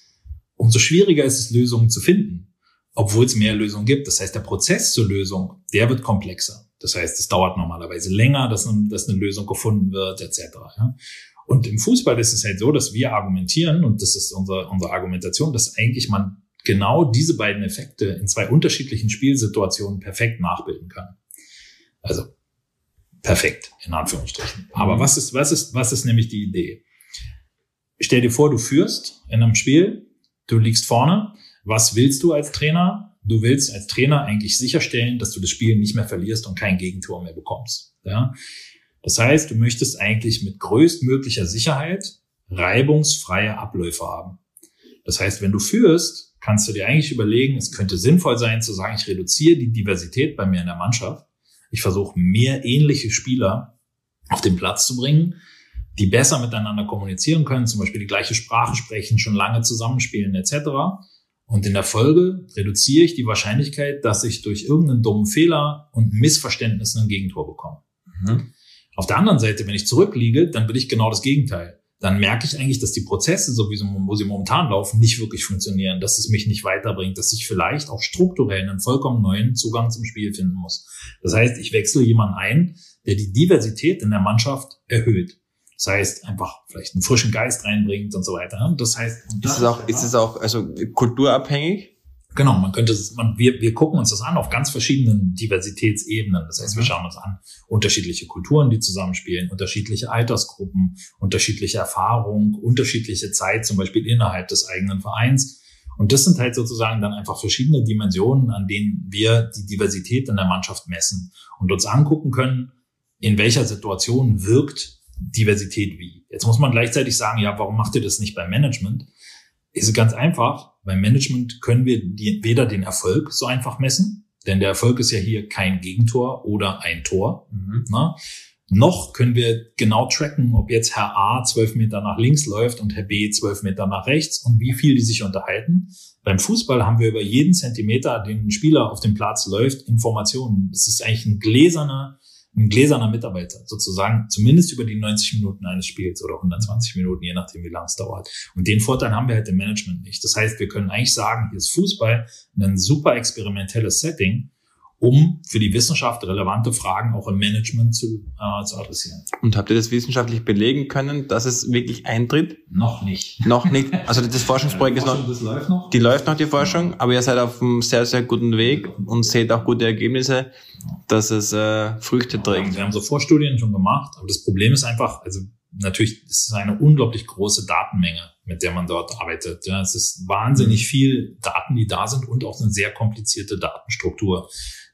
umso schwieriger ist es, Lösungen zu finden, obwohl es mehr Lösungen gibt. Das heißt, der Prozess zur Lösung, der wird komplexer. Das heißt, es dauert normalerweise länger, dass, dass eine Lösung gefunden wird, etc. Und im Fußball ist es halt so, dass wir argumentieren, und das ist unsere, unsere Argumentation, dass eigentlich man genau diese beiden Effekte in zwei unterschiedlichen Spielsituationen perfekt nachbilden kann. Also perfekt, in Anführungsstrichen. Aber mhm. was ist, was ist, was ist nämlich die Idee? Stell dir vor, du führst in einem Spiel, du liegst vorne. Was willst du als Trainer? Du willst als Trainer eigentlich sicherstellen, dass du das Spiel nicht mehr verlierst und kein Gegentor mehr bekommst. Ja? Das heißt, du möchtest eigentlich mit größtmöglicher Sicherheit reibungsfreie Abläufe haben. Das heißt, wenn du führst, kannst du dir eigentlich überlegen, es könnte sinnvoll sein zu sagen, ich reduziere die Diversität bei mir in der Mannschaft. Ich versuche mehr ähnliche Spieler auf den Platz zu bringen, die besser miteinander kommunizieren können, zum Beispiel die gleiche Sprache sprechen, schon lange zusammenspielen etc Und in der Folge reduziere ich die Wahrscheinlichkeit, dass ich durch irgendeinen dummen Fehler und Missverständnis ein Gegentor bekomme. Mhm. Auf der anderen Seite, wenn ich zurückliege, dann will ich genau das Gegenteil. Dann merke ich eigentlich, dass die Prozesse, so wie sie, wo sie momentan laufen, nicht wirklich funktionieren, dass es mich nicht weiterbringt, dass ich vielleicht auch strukturell einen vollkommen neuen Zugang zum Spiel finden muss. Das heißt, ich wechsle jemanden ein, der die Diversität in der Mannschaft erhöht. Das heißt, einfach vielleicht einen frischen Geist reinbringt und so weiter. Das heißt, ist es auch, ist es auch, also kulturabhängig? Genau, man könnte es, man, wir, wir gucken uns das an auf ganz verschiedenen Diversitätsebenen. Das heißt, wir mhm. schauen uns an unterschiedliche Kulturen, die zusammenspielen, unterschiedliche Altersgruppen, unterschiedliche Erfahrung, unterschiedliche Zeit, zum Beispiel innerhalb des eigenen Vereins. Und das sind halt sozusagen dann einfach verschiedene Dimensionen, an denen wir die Diversität in der Mannschaft messen und uns angucken können, in welcher Situation wirkt Diversität wie. Jetzt muss man gleichzeitig sagen, ja, warum macht ihr das nicht beim Management? Ist ganz einfach. Beim Management können wir die, weder den Erfolg so einfach messen, denn der Erfolg ist ja hier kein Gegentor oder ein Tor. Mhm. Ne? Noch können wir genau tracken, ob jetzt Herr A zwölf Meter nach links läuft und Herr B zwölf Meter nach rechts und wie viel die sich unterhalten. Beim Fußball haben wir über jeden Zentimeter, den ein Spieler auf dem Platz läuft, Informationen. Das ist eigentlich ein gläserner ein gläserner Mitarbeiter sozusagen, zumindest über die 90 Minuten eines Spiels oder 120 Minuten, je nachdem, wie lang es dauert. Und den Vorteil haben wir halt im Management nicht. Das heißt, wir können eigentlich sagen, hier ist Fußball ein super experimentelles Setting, um für die Wissenschaft relevante Fragen auch im Management zu, äh, zu adressieren. Und habt ihr das wissenschaftlich belegen können, dass es wirklich eintritt? Noch nicht. Noch nicht. Also das Forschungsprojekt ist noch, läuft noch. Die läuft noch, die Forschung, aber ihr seid auf einem sehr, sehr guten Weg und seht auch gute Ergebnisse, dass es äh, Früchte trägt. Wir haben so Vorstudien schon gemacht, aber das Problem ist einfach, also natürlich ist es eine unglaublich große Datenmenge, mit der man dort arbeitet. Ja, es ist wahnsinnig viel Daten, die da sind und auch eine sehr komplizierte Datenstruktur.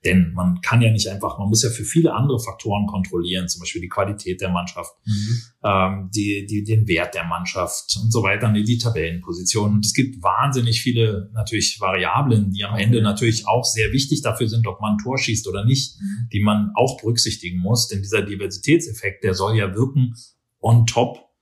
Denn man kann ja nicht einfach, man muss ja für viele andere Faktoren kontrollieren, zum Beispiel die Qualität der Mannschaft, mhm. ähm, die, die, den Wert der Mannschaft und so weiter, die, die Tabellenposition. Und es gibt wahnsinnig viele natürlich Variablen, die am Ende natürlich auch sehr wichtig dafür sind, ob man ein Tor schießt oder nicht, mhm. die man auch berücksichtigen muss. Denn dieser Diversitätseffekt, der soll ja wirken on top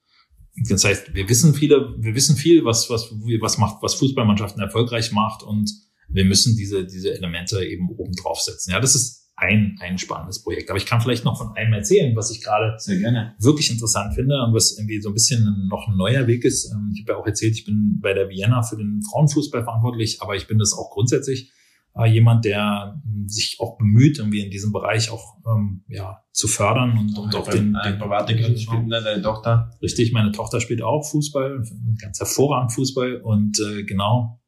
das heißt, wir wissen viele, wir wissen viel, was, was, was macht, was Fußballmannschaften erfolgreich macht und wir müssen diese, diese Elemente eben oben drauf setzen. Ja, das ist ein, ein spannendes Projekt. Aber ich kann vielleicht noch von einem erzählen, was ich gerade wirklich interessant finde und was irgendwie so ein bisschen noch ein neuer Weg ist. Ähm, ich habe ja auch erzählt, ich bin bei der Vienna für den Frauenfußball verantwortlich, aber ich bin das auch grundsätzlich äh, jemand, der hm, sich auch bemüht, irgendwie in diesem Bereich auch ähm, ja, zu fördern und, und auch den, den private Kind spielt ne, deine Tochter. Richtig, meine Tochter spielt auch Fußball, ganz hervorragend Fußball und äh, genau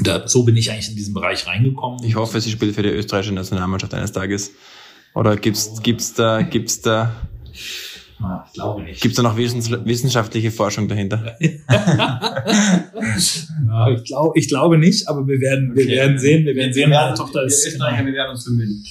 da, so bin ich eigentlich in diesen Bereich reingekommen. Ich hoffe, sie spielt für die österreichische Nationalmannschaft eines Tages. Oder gibt's, oh. gibt's da, gibt's da, ah, ich glaube nicht. Gibt's da noch wissenschaftliche Forschung dahinter? ja, ich glaube, ich glaube nicht, aber wir werden, wir okay. werden sehen, wir werden sehen, meine Tochter ist, genau. wir werden uns bemühen.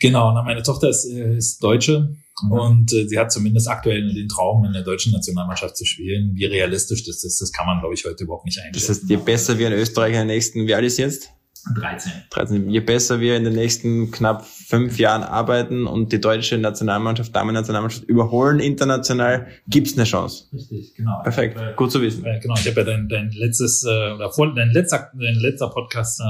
Genau, meine Tochter ist, äh, ist Deutsche Mhm. Und äh, sie hat zumindest aktuell den Traum, in der deutschen Nationalmannschaft zu spielen. Wie realistisch das ist, das kann man, glaube ich, heute überhaupt nicht einschätzen. Das heißt, je besser wir in Österreich in den nächsten, wie alt ist jetzt? 13. 13. Je besser wir in den nächsten knapp fünf Jahren arbeiten und die deutsche Nationalmannschaft, Damen-Nationalmannschaft überholen international, gibt's eine Chance. Richtig, genau. Perfekt, äh, gut zu wissen. Äh, genau, ich habe ja dein, dein letztes äh, oder vor, dein letzter, dein letzter Podcast äh,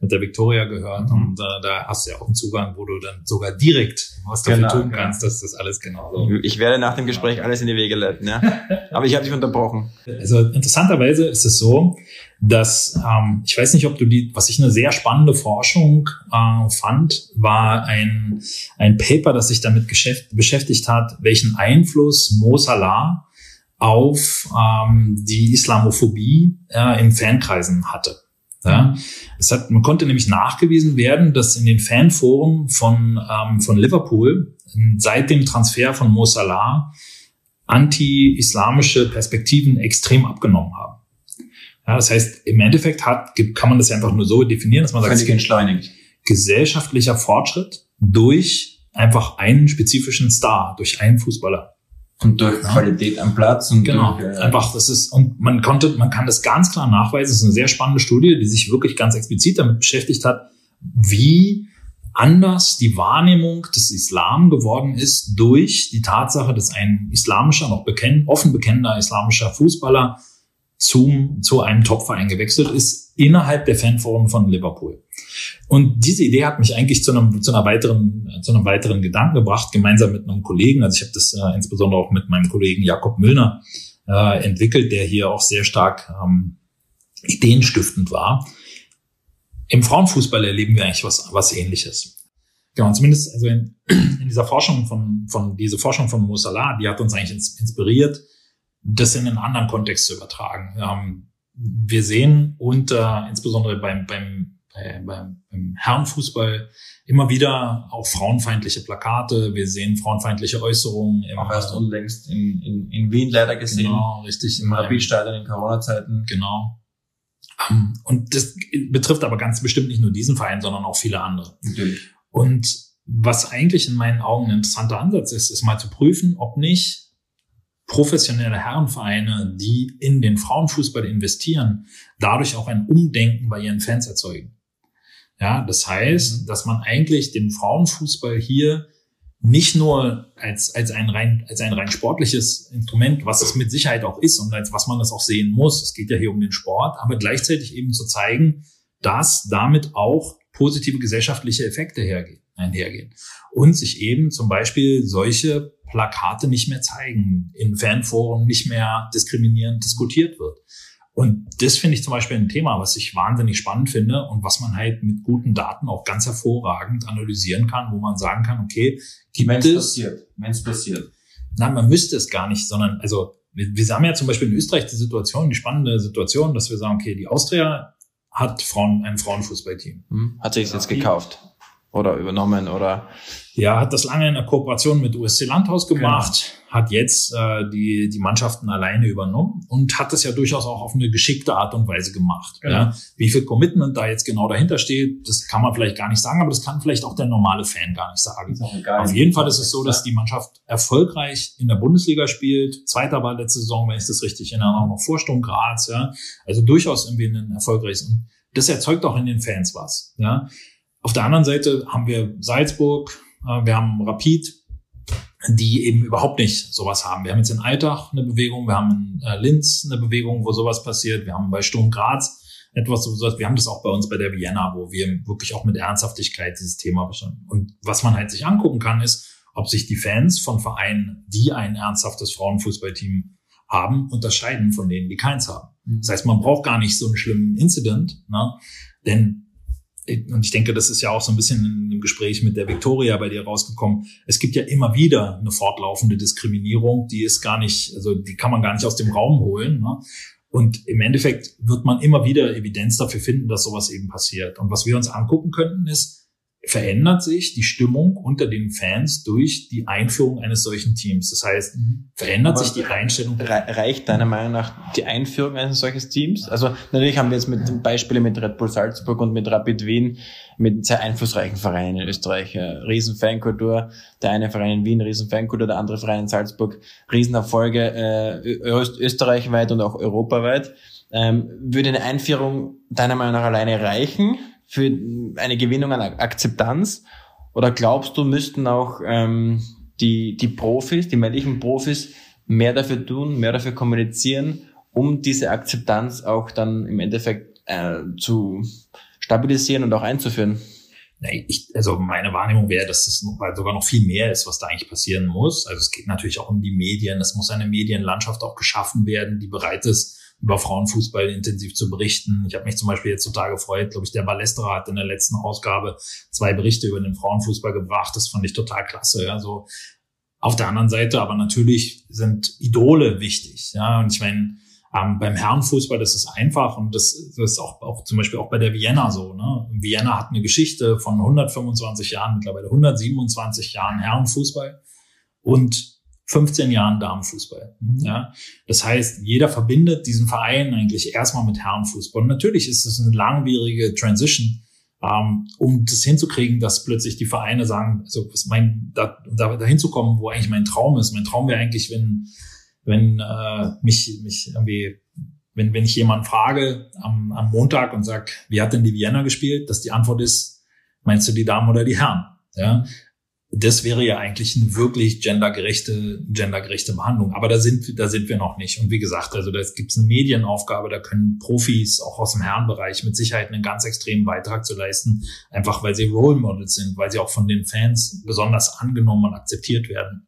mit der Victoria gehört mhm. und äh, da hast du ja auch einen Zugang, wo du dann sogar direkt was dafür genau, tun kannst, genau. dass das alles genau so. Ich werde nach dem Gespräch alles in die Wege leiten, ja. Aber ich habe dich unterbrochen. Also interessanterweise ist es so, dass ähm, ich weiß nicht, ob du die, was ich eine sehr spannende Forschung äh, fand, war ein, ein Paper, das sich damit beschäftigt hat, welchen Einfluss Mo Salah auf ähm, die Islamophobie äh, in Fankreisen hatte. Ja, es hat, man konnte nämlich nachgewiesen werden, dass in den Fanforen von, ähm, von Liverpool seit dem Transfer von Mo Salah anti-islamische Perspektiven extrem abgenommen haben. Ja, das heißt, im Endeffekt hat, kann man das ja einfach nur so definieren, dass man sagt, entschleunigt. gesellschaftlicher Fortschritt durch einfach einen spezifischen Star, durch einen Fußballer. Und durch ja. Qualität am Platz und genau. Durch, äh einfach, das ist, und man konnte, man kann das ganz klar nachweisen. Das ist eine sehr spannende Studie, die sich wirklich ganz explizit damit beschäftigt hat, wie anders die Wahrnehmung des Islam geworden ist durch die Tatsache, dass ein islamischer, noch bekenn, offen bekennender islamischer Fußballer zum, zu einem Topverein gewechselt ist, innerhalb der Fanforen von Liverpool. Und diese Idee hat mich eigentlich zu einem, zu einer weiteren, zu einem weiteren Gedanken gebracht, gemeinsam mit einem Kollegen. Also ich habe das äh, insbesondere auch mit meinem Kollegen Jakob Müllner äh, entwickelt, der hier auch sehr stark ähm, ideenstiftend war. Im Frauenfußball erleben wir eigentlich was, was ähnliches. Ja, und zumindest also in, in dieser Forschung von, von diese Forschung von Mo Salah, die hat uns eigentlich inspiriert, das in einen anderen Kontext zu übertragen. Ähm, wir sehen unter, insbesondere beim, beim, äh, beim, beim Herrenfußball, immer wieder auch frauenfeindliche Plakate. Wir sehen frauenfeindliche Äußerungen. Im, auch erst unlängst in, in, in Wien leider gesehen. Genau, richtig. Im Rapidstadion in Corona-Zeiten. Genau. Um, und das betrifft aber ganz bestimmt nicht nur diesen Verein, sondern auch viele andere. Natürlich. Und was eigentlich in meinen Augen ein interessanter Ansatz ist, ist mal zu prüfen, ob nicht professionelle Herrenvereine, die in den Frauenfußball investieren, dadurch auch ein Umdenken bei ihren Fans erzeugen. Ja, das heißt, mhm. dass man eigentlich den Frauenfußball hier nicht nur als, als, ein rein, als ein rein sportliches Instrument, was es mit Sicherheit auch ist und als was man das auch sehen muss, es geht ja hier um den Sport, aber gleichzeitig eben zu zeigen, dass damit auch positive gesellschaftliche Effekte hergehen, einhergehen. Und sich eben zum Beispiel solche Plakate nicht mehr zeigen, in Fanforen nicht mehr diskriminierend diskutiert wird. Und das finde ich zum Beispiel ein Thema, was ich wahnsinnig spannend finde und was man halt mit guten Daten auch ganz hervorragend analysieren kann, wo man sagen kann, okay, gibt wenn's es... passiert, wenn es passiert. Nein, man müsste es gar nicht, sondern also wir, wir haben ja zum Beispiel in Österreich die Situation, die spannende Situation, dass wir sagen, okay, die Austria hat Frauen, ein Frauenfußballteam. Hm. Hat sich jetzt gekauft oder übernommen oder ja, hat das lange in der Kooperation mit USC Landhaus gemacht, genau. hat jetzt äh, die, die Mannschaften alleine übernommen und hat das ja durchaus auch auf eine geschickte Art und Weise gemacht. Genau. Ja. Wie viel Commitment da jetzt genau dahinter steht, das kann man vielleicht gar nicht sagen, aber das kann vielleicht auch der normale Fan gar nicht sagen. Auf jeden Fall ist es so, dass die Mannschaft erfolgreich in der Bundesliga spielt. Zweiter war letzte Saison, wenn ich das richtig erinnere, auch noch vor Sturm Graz. Ja. Also durchaus irgendwie ein erfolgreiches. Und das erzeugt auch in den Fans was. Ja. Auf der anderen Seite haben wir Salzburg, äh, wir haben Rapid, die eben überhaupt nicht sowas haben. Wir haben jetzt in Alltag eine Bewegung, wir haben in äh, Linz eine Bewegung, wo sowas passiert, wir haben bei Sturm Graz etwas sowas, wir haben das auch bei uns bei der Vienna, wo wir wirklich auch mit Ernsthaftigkeit dieses Thema bestimmen. Und was man halt sich angucken kann, ist, ob sich die Fans von Vereinen, die ein ernsthaftes Frauenfußballteam haben, unterscheiden von denen, die keins haben. Mhm. Das heißt, man braucht gar nicht so einen schlimmen Incident, ne? denn und ich denke, das ist ja auch so ein bisschen dem Gespräch mit der Victoria bei dir rausgekommen. Es gibt ja immer wieder eine fortlaufende Diskriminierung, die ist gar nicht, also die kann man gar nicht aus dem Raum holen. Ne? Und im Endeffekt wird man immer wieder Evidenz dafür finden, dass sowas eben passiert. Und was wir uns angucken könnten, ist, verändert sich die Stimmung unter den Fans durch die Einführung eines solchen Teams. Das heißt, mhm. verändert Aber sich die Einstellung. Reicht deiner Meinung nach die Einführung eines solches Teams? Also natürlich haben wir jetzt mit Beispiele mit Red Bull Salzburg und mit Rapid Wien mit sehr einflussreichen Vereinen in Österreich. Riesenfankultur, der eine Verein in Wien, Riesenfankultur, der andere Verein in Salzburg, Riesenerfolge äh, österreichweit und auch europaweit. Ähm, würde eine Einführung deiner Meinung nach alleine reichen? Für eine Gewinnung an Akzeptanz? Oder glaubst du, müssten auch ähm, die, die Profis, die männlichen Profis, mehr dafür tun, mehr dafür kommunizieren, um diese Akzeptanz auch dann im Endeffekt äh, zu stabilisieren und auch einzuführen? Ich, also meine Wahrnehmung wäre, dass das sogar noch viel mehr ist, was da eigentlich passieren muss. Also es geht natürlich auch um die Medien. Es muss eine Medienlandschaft auch geschaffen werden, die bereit ist, über Frauenfußball intensiv zu berichten. Ich habe mich zum Beispiel jetzt total gefreut, glaube ich, der Ballesterer hat in der letzten Ausgabe zwei Berichte über den Frauenfußball gebracht. Das fand ich total klasse. Also auf der anderen Seite, aber natürlich sind Idole wichtig. Ja, und ich meine, ähm, beim Herrenfußball das ist einfach und das, das ist auch, auch zum Beispiel auch bei der Vienna so. Ne? Vienna hat eine Geschichte von 125 Jahren, mittlerweile 127 Jahren Herrenfußball und 15 Jahren Damenfußball. Mhm. Ja, das heißt, jeder verbindet diesen Verein eigentlich erstmal mit Herrenfußball. Und natürlich ist es eine langwierige Transition, ähm, um das hinzukriegen, dass plötzlich die Vereine sagen, also was mein, da, da, da hinzukommen, wo eigentlich mein Traum ist. Mein Traum wäre eigentlich, wenn, wenn äh, mich, mich irgendwie, wenn, wenn ich jemanden frage am, am Montag und sag, wie hat denn die Vienna gespielt, dass die Antwort ist, meinst du die Damen oder die Herren? Ja, das wäre ja eigentlich eine wirklich gendergerechte, gendergerechte Behandlung. Aber da sind, da sind wir noch nicht. Und wie gesagt, also da gibt es eine Medienaufgabe, da können Profis auch aus dem Herrenbereich mit Sicherheit einen ganz extremen Beitrag zu leisten, einfach weil sie Role Models sind, weil sie auch von den Fans besonders angenommen und akzeptiert werden.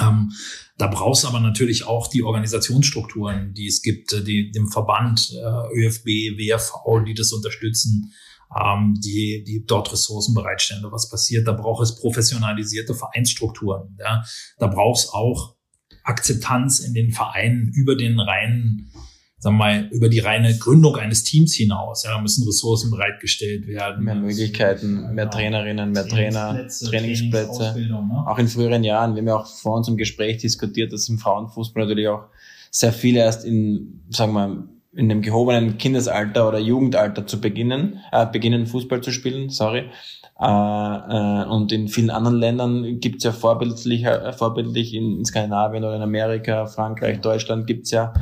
Ähm, da brauchst du aber natürlich auch die Organisationsstrukturen, die es gibt, äh, die, dem Verband, äh, ÖFB, WFV, die das unterstützen ähm, die, die dort Ressourcen bereitstellen, was passiert. Da braucht es professionalisierte Vereinsstrukturen. Ja. Da braucht es auch Akzeptanz in den Vereinen über den reinen sagen wir mal, über die reine Gründung eines Teams hinaus. Ja, da müssen Ressourcen bereitgestellt werden. Mehr Möglichkeiten, mehr Trainerinnen, mehr Trainer, Trainingsplätze. Ne? Auch in früheren Jahren, wir haben ja auch vor uns im Gespräch diskutiert, dass im Frauenfußball natürlich auch sehr viele erst in, sagen wir mal, in dem gehobenen Kindesalter oder Jugendalter zu beginnen, äh, beginnen Fußball zu spielen, sorry. Äh, äh, und in vielen anderen Ländern gibt's ja vorbildlich, äh, vorbildlich in, in Skandinavien oder in Amerika, Frankreich, Deutschland gibt's ja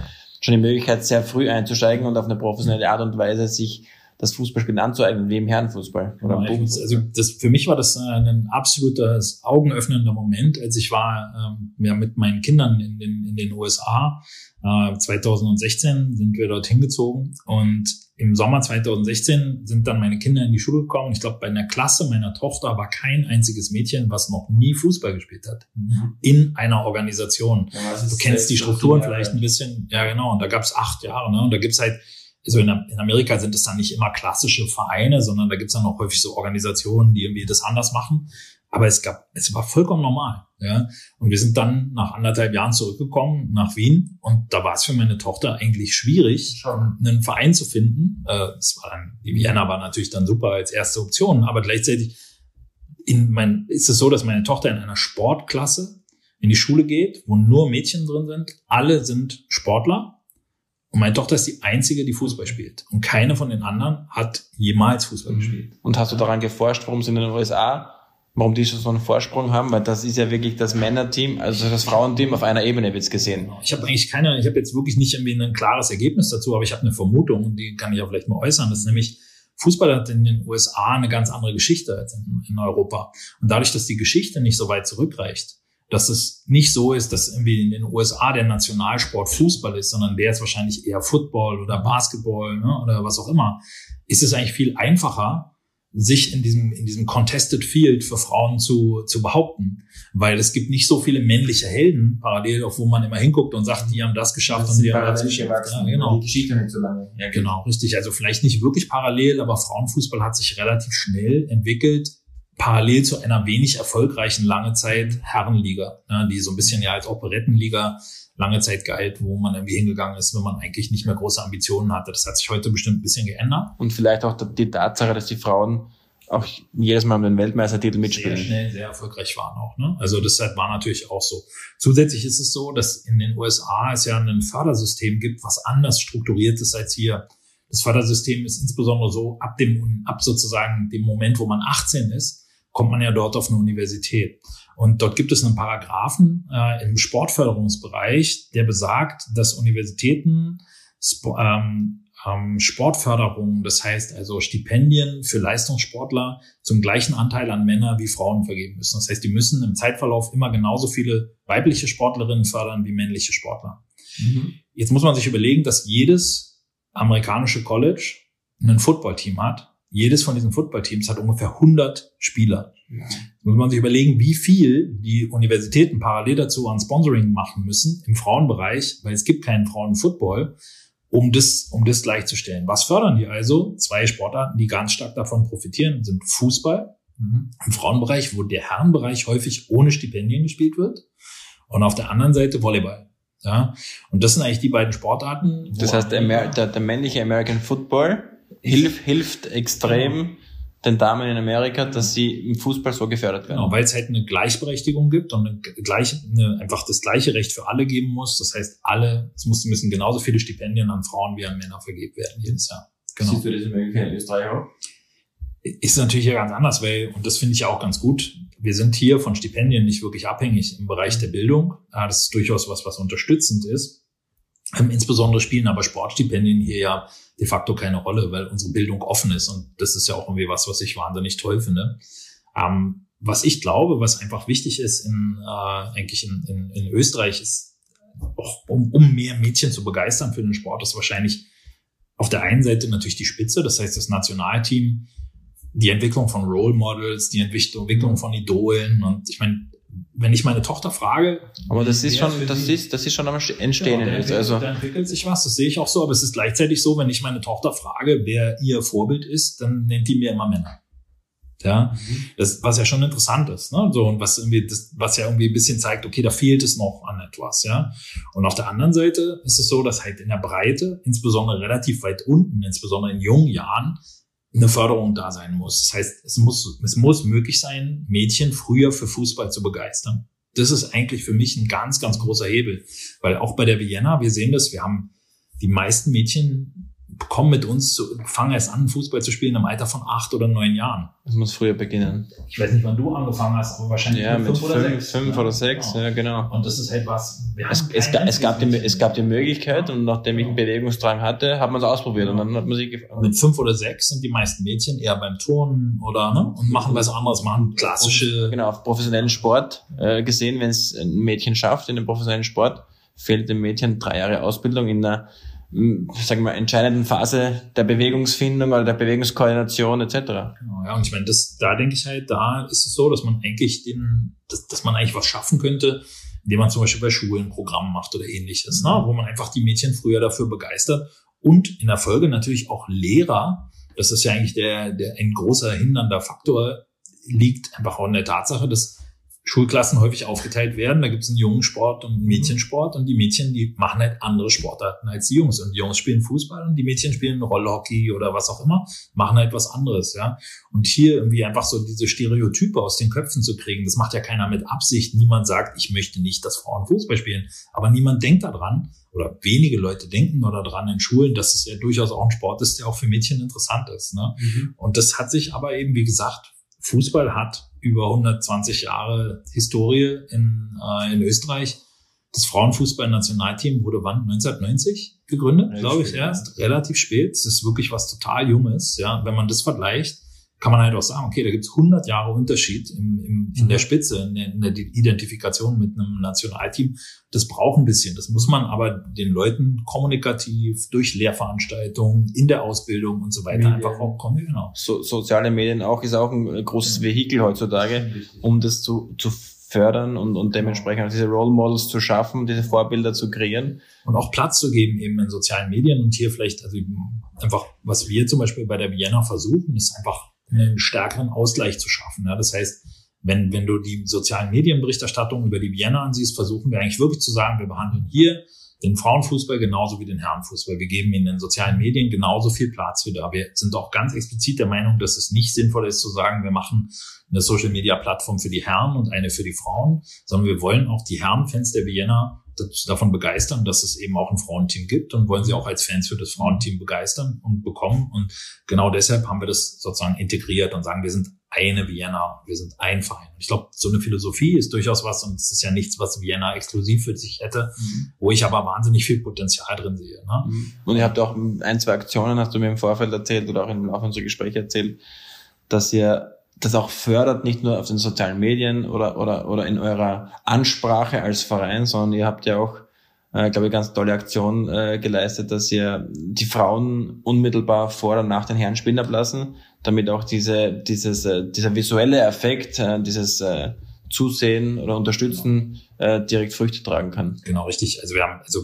schon die Möglichkeit, sehr früh einzusteigen und auf eine professionelle Art und Weise sich das Fußballspielen anzueignen, wie im Herrenfußball oder im Also das, für mich war das ein absoluter augenöffnender Moment, als ich war ähm, ja, mit meinen Kindern in den, in den USA. Äh, 2016 sind wir dort hingezogen und im Sommer 2016 sind dann meine Kinder in die Schule gekommen. Ich glaube, bei einer Klasse meiner Tochter war kein einziges Mädchen, was noch nie Fußball gespielt hat. Mhm. In einer Organisation. Ja, du kennst die Strukturen vielleicht ein bisschen. Ja, genau. Und da gab es acht Jahre. Ne? Und da gibt's halt also in, in Amerika sind es dann nicht immer klassische Vereine, sondern da gibt es dann auch häufig so Organisationen, die irgendwie das anders machen. Aber es gab, es war vollkommen normal. Ja. Und wir sind dann nach anderthalb Jahren zurückgekommen nach Wien und da war es für meine Tochter eigentlich schwierig, Schon. einen Verein zu finden. Äh, es war dann, die Vienna war natürlich dann super als erste Option, aber gleichzeitig in mein, ist es so, dass meine Tochter in einer Sportklasse in die Schule geht, wo nur Mädchen drin sind. Alle sind Sportler und meine Tochter ist die einzige, die Fußball spielt. Und keine von den anderen hat jemals Fußball mhm. gespielt. Und hast du daran geforscht, warum sie in den USA, warum die schon so einen Vorsprung haben? Weil das ist ja wirklich das Männerteam, also das Frauenteam auf einer Ebene wird's gesehen. Ich habe eigentlich keine, ich habe jetzt wirklich nicht irgendwie ein klares Ergebnis dazu, aber ich habe eine Vermutung, die kann ich auch vielleicht mal äußern. Das ist nämlich, Fußball hat in den USA eine ganz andere Geschichte als in, in Europa. Und dadurch, dass die Geschichte nicht so weit zurückreicht, dass es nicht so ist, dass irgendwie in den USA der Nationalsport Fußball ist, sondern der ist wahrscheinlich eher Football oder Basketball ne, oder was auch immer, ist es eigentlich viel einfacher, sich in diesem, in diesem contested Field für Frauen zu, zu behaupten. Weil es gibt nicht so viele männliche Helden parallel, auf wo man immer hinguckt und sagt, die haben das geschafft das und die haben das geschafft. Ja, genau. Die Geschichte nicht so lange. Ja, genau, richtig. Also vielleicht nicht wirklich parallel, aber Frauenfußball hat sich relativ schnell entwickelt parallel zu einer wenig erfolgreichen lange Zeit Herrenliga, ne, die so ein bisschen ja als Operettenliga lange Zeit galt, wo man irgendwie hingegangen ist, wenn man eigentlich nicht mehr große Ambitionen hatte. Das hat sich heute bestimmt ein bisschen geändert. Und vielleicht auch die Tatsache, dass die Frauen auch jedes Mal um den Weltmeistertitel mitspielen. Sehr schnell, sehr erfolgreich waren auch. Ne? Also deshalb war natürlich auch so. Zusätzlich ist es so, dass in den USA es ja ein Fördersystem gibt, was anders strukturiert ist als hier. Das Fördersystem ist insbesondere so ab dem, ab sozusagen dem Moment, wo man 18 ist, kommt man ja dort auf eine Universität. Und dort gibt es einen Paragraphen äh, im Sportförderungsbereich, der besagt, dass Universitäten Sp ähm, ähm, Sportförderung, das heißt also Stipendien für Leistungssportler zum gleichen Anteil an Männer wie Frauen vergeben müssen. Das heißt, die müssen im Zeitverlauf immer genauso viele weibliche Sportlerinnen fördern wie männliche Sportler. Mhm. Jetzt muss man sich überlegen, dass jedes amerikanische College ein Footballteam hat jedes von diesen Footballteams hat ungefähr 100 Spieler. Ja. muss man sich überlegen, wie viel die Universitäten parallel dazu an Sponsoring machen müssen im Frauenbereich, weil es gibt keinen Frauenfootball, um das, um das gleichzustellen. Was fördern die also? Zwei Sportarten, die ganz stark davon profitieren, sind Fußball mhm. im Frauenbereich, wo der Herrenbereich häufig ohne Stipendien gespielt wird. Und auf der anderen Seite Volleyball. Ja, und das sind eigentlich die beiden Sportarten. Das heißt, der, der, der männliche American Football hilf, hilft extrem genau. den Damen in Amerika, dass sie im Fußball so gefördert werden. Genau, weil es halt eine Gleichberechtigung gibt und eine gleiche, eine, einfach das gleiche Recht für alle geben muss. Das heißt, alle, es müssen, müssen genauso viele Stipendien an Frauen wie an Männer vergeben werden jedes Jahr. Genau. Siehst du diese Möglichkeit in Österreich auch? Ist natürlich ja ganz anders, weil, und das finde ich ja auch ganz gut, wir sind hier von Stipendien nicht wirklich abhängig im Bereich der Bildung. Das ist durchaus was, was unterstützend ist. Ähm, insbesondere spielen aber Sportstipendien hier ja de facto keine Rolle, weil unsere Bildung offen ist. Und das ist ja auch irgendwie was, was ich wahnsinnig toll finde. Ähm, was ich glaube, was einfach wichtig ist in, äh, eigentlich in, in, in Österreich, ist auch, um, um mehr Mädchen zu begeistern für den Sport, ist wahrscheinlich auf der einen Seite natürlich die Spitze, das heißt das Nationalteam, die Entwicklung von Role Models, die Entwicklung von Idolen und ich meine, wenn ich meine Tochter frage. Aber das ist schon, das ist, das ist schon am Entstehen. Genau, da, entwickelt, also. da entwickelt sich was, das sehe ich auch so, aber es ist gleichzeitig so, wenn ich meine Tochter frage, wer ihr Vorbild ist, dann nennt die mir immer Männer. Ja, mhm. das, was ja schon interessant ist, ne? So, und was irgendwie, das, was ja irgendwie ein bisschen zeigt, okay, da fehlt es noch an etwas, ja. Und auf der anderen Seite ist es so, dass halt in der Breite, insbesondere relativ weit unten, insbesondere in jungen Jahren, eine Förderung da sein muss. Das heißt, es muss, es muss möglich sein, Mädchen früher für Fußball zu begeistern. Das ist eigentlich für mich ein ganz, ganz großer Hebel. Weil auch bei der Vienna, wir sehen das, wir haben die meisten Mädchen kommen mit uns, zu, fangen erst an, Fußball zu spielen im Alter von acht oder neun Jahren. Das muss früher beginnen. Ich weiß nicht, wann du angefangen hast, aber wahrscheinlich ja, mit fünf, oder fünf, sechs. Fünf oder sechs, genau. ja, genau. Und das ist halt was. Es, es, es, gab die, es gab die Möglichkeit und nachdem ich einen Bewegungsdrang hatte, hat man es ausprobiert und dann hat man sich gefragt. Mit fünf oder sechs sind die meisten Mädchen eher beim Turnen oder, ne, und machen was anderes, machen klassische. Genau, auf professionellen Sport äh, gesehen, wenn es ein Mädchen schafft in dem professionellen Sport, fehlt dem Mädchen drei Jahre Ausbildung in der sagen wir, entscheidenden Phase der Bewegungsfindung oder der Bewegungskoordination etc. Genau, ja, und ich meine, das, da denke ich halt, da ist es so, dass man eigentlich den, dass, dass man eigentlich was schaffen könnte, indem man zum Beispiel bei Schulen Programme macht oder ähnliches, ne? wo man einfach die Mädchen früher dafür begeistert und in der Folge natürlich auch Lehrer, das ist ja eigentlich der, der ein großer hindernder Faktor, liegt einfach auch in der Tatsache, dass Schulklassen häufig aufgeteilt werden. Da gibt es einen Jungensport und einen Mädchensport und die Mädchen, die machen halt andere Sportarten als die Jungs. Und die Jungs spielen Fußball und die Mädchen spielen Rollhockey oder was auch immer, machen halt was anderes, ja. Und hier irgendwie einfach so diese Stereotype aus den Köpfen zu kriegen, das macht ja keiner mit Absicht. Niemand sagt, ich möchte nicht, dass Frauen Fußball spielen. Aber niemand denkt daran, oder wenige Leute denken nur daran in Schulen, dass es ja durchaus auch ein Sport ist, der auch für Mädchen interessant ist. Ne? Mhm. Und das hat sich aber eben, wie gesagt, Fußball hat über 120 Jahre Historie in, äh, in Österreich. Das Frauenfußball-Nationalteam wurde wann? 1990 gegründet, glaube ich, erst. Relativ spät. Es ist wirklich was total Junges. Ja, wenn man das vergleicht, kann man halt auch sagen, okay, da gibt es 100 Jahre Unterschied im, im, in der mhm. Spitze, in der, in der Identifikation mit einem Nationalteam. Das braucht ein bisschen. Das muss man aber den Leuten kommunikativ durch Lehrveranstaltungen, in der Ausbildung und so weiter Medien. einfach auch kommen. Genau. So, soziale Medien auch ist auch ein großes Vehikel heutzutage, um das zu, zu fördern und, und dementsprechend diese Role Models zu schaffen, diese Vorbilder zu kreieren. Und auch Platz zu geben eben in sozialen Medien und hier vielleicht, also einfach, was wir zum Beispiel bei der Vienna versuchen, ist einfach einen stärkeren Ausgleich zu schaffen. Ja, das heißt, wenn, wenn du die sozialen Medienberichterstattung über die Vienna ansiehst, versuchen wir eigentlich wirklich zu sagen, wir behandeln hier den Frauenfußball genauso wie den Herrenfußball. Wir geben ihnen in den sozialen Medien genauso viel Platz wie da. Wir sind auch ganz explizit der Meinung, dass es nicht sinnvoll ist zu sagen, wir machen eine Social Media Plattform für die Herren und eine für die Frauen, sondern wir wollen auch die Herrenfans der Vienna davon begeistern, dass es eben auch ein Frauenteam gibt und wollen sie auch als Fans für das Frauenteam begeistern und bekommen. Und genau deshalb haben wir das sozusagen integriert und sagen, wir sind eine Vienna, wir sind ein Verein. Ich glaube, so eine Philosophie ist durchaus was und es ist ja nichts, was Vienna exklusiv für sich hätte, mhm. wo ich aber wahnsinnig viel Potenzial drin sehe. Ne? Mhm. Und ihr habt auch ein, zwei Aktionen, hast du mir im Vorfeld erzählt oder auch im Laufe unserer Gespräche erzählt, dass ihr das auch fördert, nicht nur auf den sozialen Medien oder, oder, oder in eurer Ansprache als Verein, sondern ihr habt ja auch, äh, glaube ich, ganz tolle Aktion äh, geleistet, dass ihr die Frauen unmittelbar vor und nach den Herren spielen ablassen, damit auch diese, dieses, äh, dieser visuelle Effekt, äh, dieses äh, Zusehen oder Unterstützen äh, direkt Früchte tragen kann. Genau, richtig. Also wir haben, also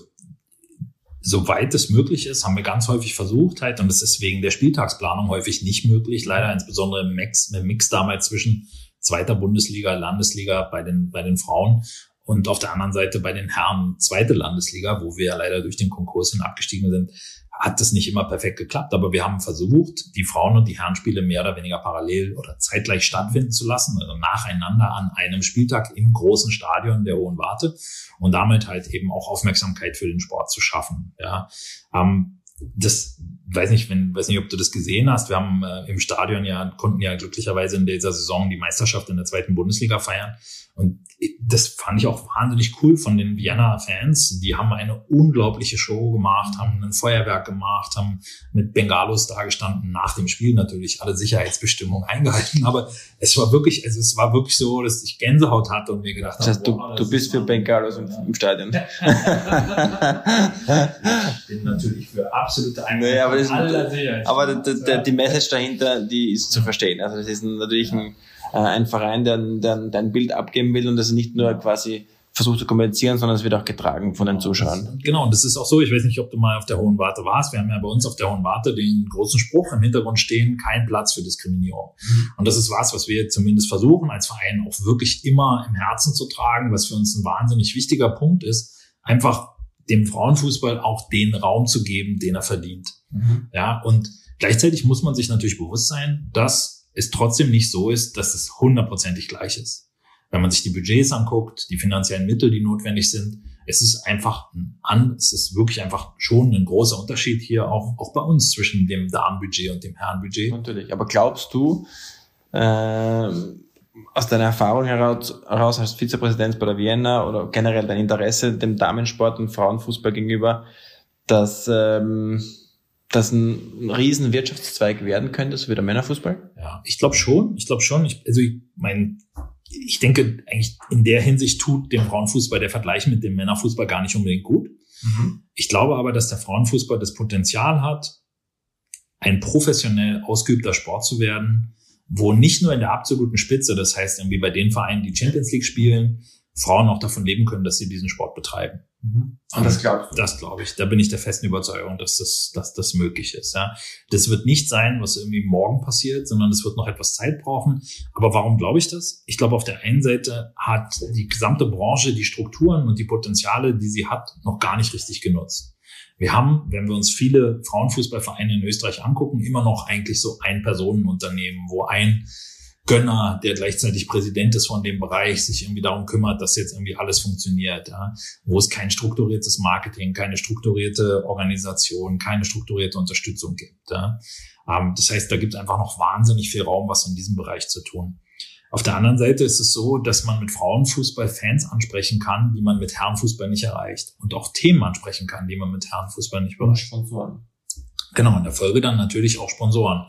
soweit es möglich ist, haben wir ganz häufig versucht halt, und das ist wegen der Spieltagsplanung häufig nicht möglich, leider insbesondere im Mix, im Mix damals zwischen zweiter Bundesliga, Landesliga bei den, bei den Frauen und auf der anderen Seite bei den Herren zweite Landesliga, wo wir leider durch den Konkurs hin abgestiegen sind, hat das nicht immer perfekt geklappt, aber wir haben versucht, die Frauen- und die Herrenspiele mehr oder weniger parallel oder zeitgleich stattfinden zu lassen, also nacheinander an einem Spieltag im großen Stadion der Hohen Warte und damit halt eben auch Aufmerksamkeit für den Sport zu schaffen. Ja, ähm, das weiß nicht, wenn weiß nicht, ob du das gesehen hast. Wir haben äh, im Stadion ja konnten ja glücklicherweise in dieser Saison die Meisterschaft in der zweiten Bundesliga feiern Und das fand ich auch wahnsinnig cool von den Vienna Fans. Die haben eine unglaubliche Show gemacht, haben ein Feuerwerk gemacht, haben mit Bengalos dagestanden, nach dem Spiel natürlich alle Sicherheitsbestimmungen eingehalten. Aber es war wirklich, also es war wirklich so, dass ich Gänsehaut hatte und mir gedacht das heißt, habe, du, du bist für Bengalos im, im Stadion. ich bin natürlich für absolute Einheit. Naja, aber, das, aber der, der, die Message dahinter, die ist zu verstehen. Also das ist natürlich ein äh, ein Verein, der, der, der ein Bild abgeben will und das nicht nur quasi versucht zu kommunizieren, sondern es wird auch getragen von den Zuschauern. Genau, und das ist auch so, ich weiß nicht, ob du mal auf der Hohen Warte warst, wir haben ja bei uns auf der Hohen Warte den großen Spruch im Hintergrund stehen, kein Platz für Diskriminierung. Mhm. Und das ist was, was wir zumindest versuchen als Verein auch wirklich immer im Herzen zu tragen, was für uns ein wahnsinnig wichtiger Punkt ist, einfach dem Frauenfußball auch den Raum zu geben, den er verdient. Mhm. Ja, und gleichzeitig muss man sich natürlich bewusst sein, dass es trotzdem nicht so ist, dass es hundertprozentig gleich ist. Wenn man sich die Budgets anguckt, die finanziellen Mittel, die notwendig sind, es ist einfach an, es ist wirklich einfach schon ein großer Unterschied hier auch, auch bei uns zwischen dem Damenbudget und dem Herrenbudget. Natürlich. Aber glaubst du, äh, aus deiner Erfahrung heraus, heraus als Vizepräsident bei der Vienna oder generell dein Interesse dem Damensport und Frauenfußball gegenüber, dass ähm, das ein riesen Wirtschaftszweig werden könnte, so wie der Männerfußball? Ja, ich glaube schon. Ich glaube schon. Ich, also ich mein, ich denke eigentlich in der Hinsicht tut dem Frauenfußball der Vergleich mit dem Männerfußball gar nicht unbedingt gut. Mhm. Ich glaube aber, dass der Frauenfußball das Potenzial hat, ein professionell ausgeübter Sport zu werden, wo nicht nur in der absoluten Spitze, das heißt irgendwie bei den Vereinen, die Champions League spielen, Frauen auch davon leben können, dass sie diesen Sport betreiben. Mhm. Und das glaubst du? Das glaube ich. Da bin ich der festen Überzeugung, dass das, dass das möglich ist. Ja. Das wird nicht sein, was irgendwie morgen passiert, sondern es wird noch etwas Zeit brauchen. Aber warum glaube ich das? Ich glaube, auf der einen Seite hat die gesamte Branche die Strukturen und die Potenziale, die sie hat, noch gar nicht richtig genutzt. Wir haben, wenn wir uns viele Frauenfußballvereine in Österreich angucken, immer noch eigentlich so ein Personenunternehmen, wo ein Gönner, der gleichzeitig Präsident ist von dem Bereich, sich irgendwie darum kümmert, dass jetzt irgendwie alles funktioniert, ja? wo es kein strukturiertes Marketing, keine strukturierte Organisation, keine strukturierte Unterstützung gibt. Ja? Ähm, das heißt, da gibt es einfach noch wahnsinnig viel Raum, was in diesem Bereich zu tun. Auf der anderen Seite ist es so, dass man mit Frauenfußball Fans ansprechen kann, die man mit Herrenfußball nicht erreicht. Und auch Themen ansprechen kann, die man mit Herrenfußball nicht erreicht. Sponsoren. Genau, in der Folge dann natürlich auch Sponsoren.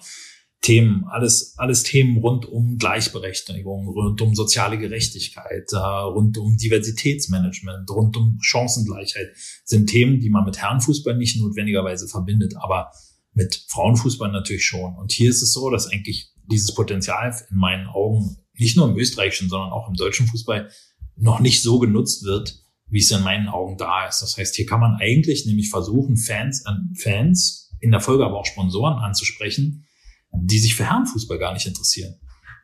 Themen, alles, alles Themen rund um Gleichberechtigung, rund um soziale Gerechtigkeit, äh, rund um Diversitätsmanagement, rund um Chancengleichheit sind Themen, die man mit Herrenfußball nicht notwendigerweise verbindet, aber mit Frauenfußball natürlich schon. Und hier ist es so, dass eigentlich dieses Potenzial in meinen Augen nicht nur im österreichischen, sondern auch im deutschen Fußball noch nicht so genutzt wird, wie es in meinen Augen da ist. Das heißt, hier kann man eigentlich nämlich versuchen, Fans, äh, Fans, in der Folge aber auch Sponsoren anzusprechen, die sich für Herrenfußball gar nicht interessieren.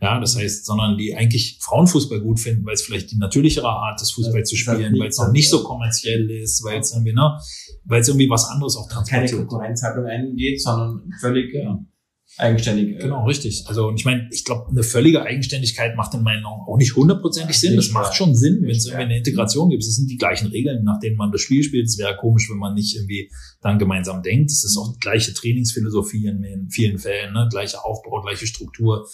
Ja, das heißt, sondern die eigentlich Frauenfußball gut finden, weil es vielleicht die natürlichere Art ist, Fußball zu spielen, weil es noch nicht so kommerziell ist, weil es irgendwie, ne, weil es irgendwie was anderes auch transportiert. Keine Konkurrenzhaltung eingeht, sondern völlig ja. Eigenständig. Äh, genau, richtig. Also und ich meine, ich glaube, eine völlige Eigenständigkeit macht in meinen Augen auch nicht hundertprozentig Sinn. Das macht schon Sinn, wenn es irgendwie eine Integration gibt. Es sind die gleichen Regeln, nach denen man das Spiel spielt. Es wäre komisch, wenn man nicht irgendwie dann gemeinsam denkt. Es ist auch die gleiche Trainingsphilosophie in vielen Fällen, ne? gleiche Aufbau, gleiche Struktur,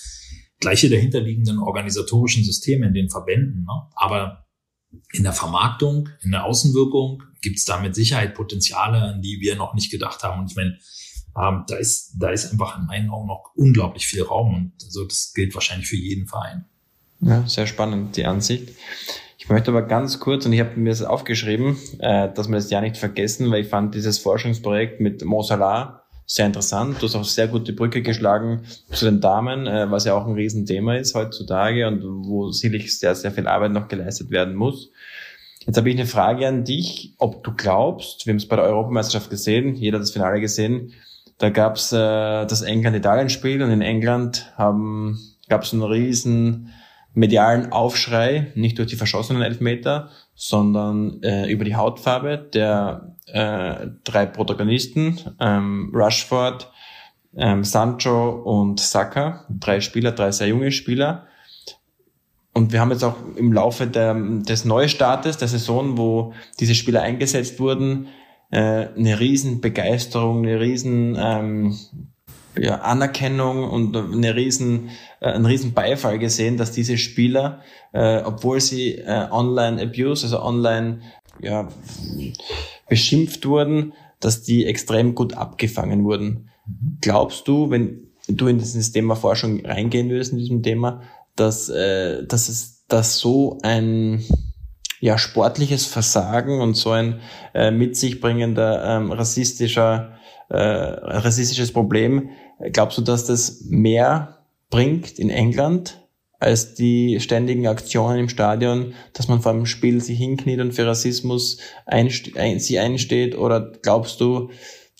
gleiche dahinterliegenden organisatorischen Systeme in den Verbänden. Ne? Aber in der Vermarktung, in der Außenwirkung gibt es da mit Sicherheit Potenziale, an die wir noch nicht gedacht haben. Und ich meine, ähm, da ist, da ist einfach in meinen Augen noch unglaublich viel Raum und so, das gilt wahrscheinlich für jeden Verein. Ja, sehr spannend, die Ansicht. Ich möchte aber ganz kurz, und ich habe mir das aufgeschrieben, äh, dass wir das ja nicht vergessen, weil ich fand dieses Forschungsprojekt mit Mo Salah sehr interessant. Du hast auch sehr gute Brücke geschlagen zu den Damen, äh, was ja auch ein Riesenthema ist heutzutage und wo sicherlich sehr, sehr viel Arbeit noch geleistet werden muss. Jetzt habe ich eine Frage an dich, ob du glaubst, wir haben es bei der Europameisterschaft gesehen, jeder hat das Finale gesehen, da gab es äh, das England-Italien-Spiel und in England haben gab es einen riesen medialen Aufschrei, nicht durch die verschossenen Elfmeter, sondern äh, über die Hautfarbe der äh, drei Protagonisten, ähm, Rushford, ähm, Sancho und Saka, drei Spieler, drei sehr junge Spieler. Und wir haben jetzt auch im Laufe der, des Neustartes, der Saison, wo diese Spieler eingesetzt wurden, äh, eine riesen Begeisterung, eine riesen ähm, ja, Anerkennung und eine riesen, äh, einen riesen Beifall gesehen, dass diese Spieler, äh, obwohl sie äh, online abuse, also online ja, beschimpft wurden, dass die extrem gut abgefangen wurden. Glaubst du, wenn du in dieses Thema Forschung reingehen würdest in diesem Thema, dass, äh, dass es dass so ein ja, sportliches Versagen und so ein äh, mit sich bringender ähm, rassistischer äh, rassistisches Problem. Glaubst du, dass das mehr bringt in England als die ständigen Aktionen im Stadion, dass man vor dem Spiel sich hinkniet und für Rassismus einste ein, sie einsteht? Oder glaubst du,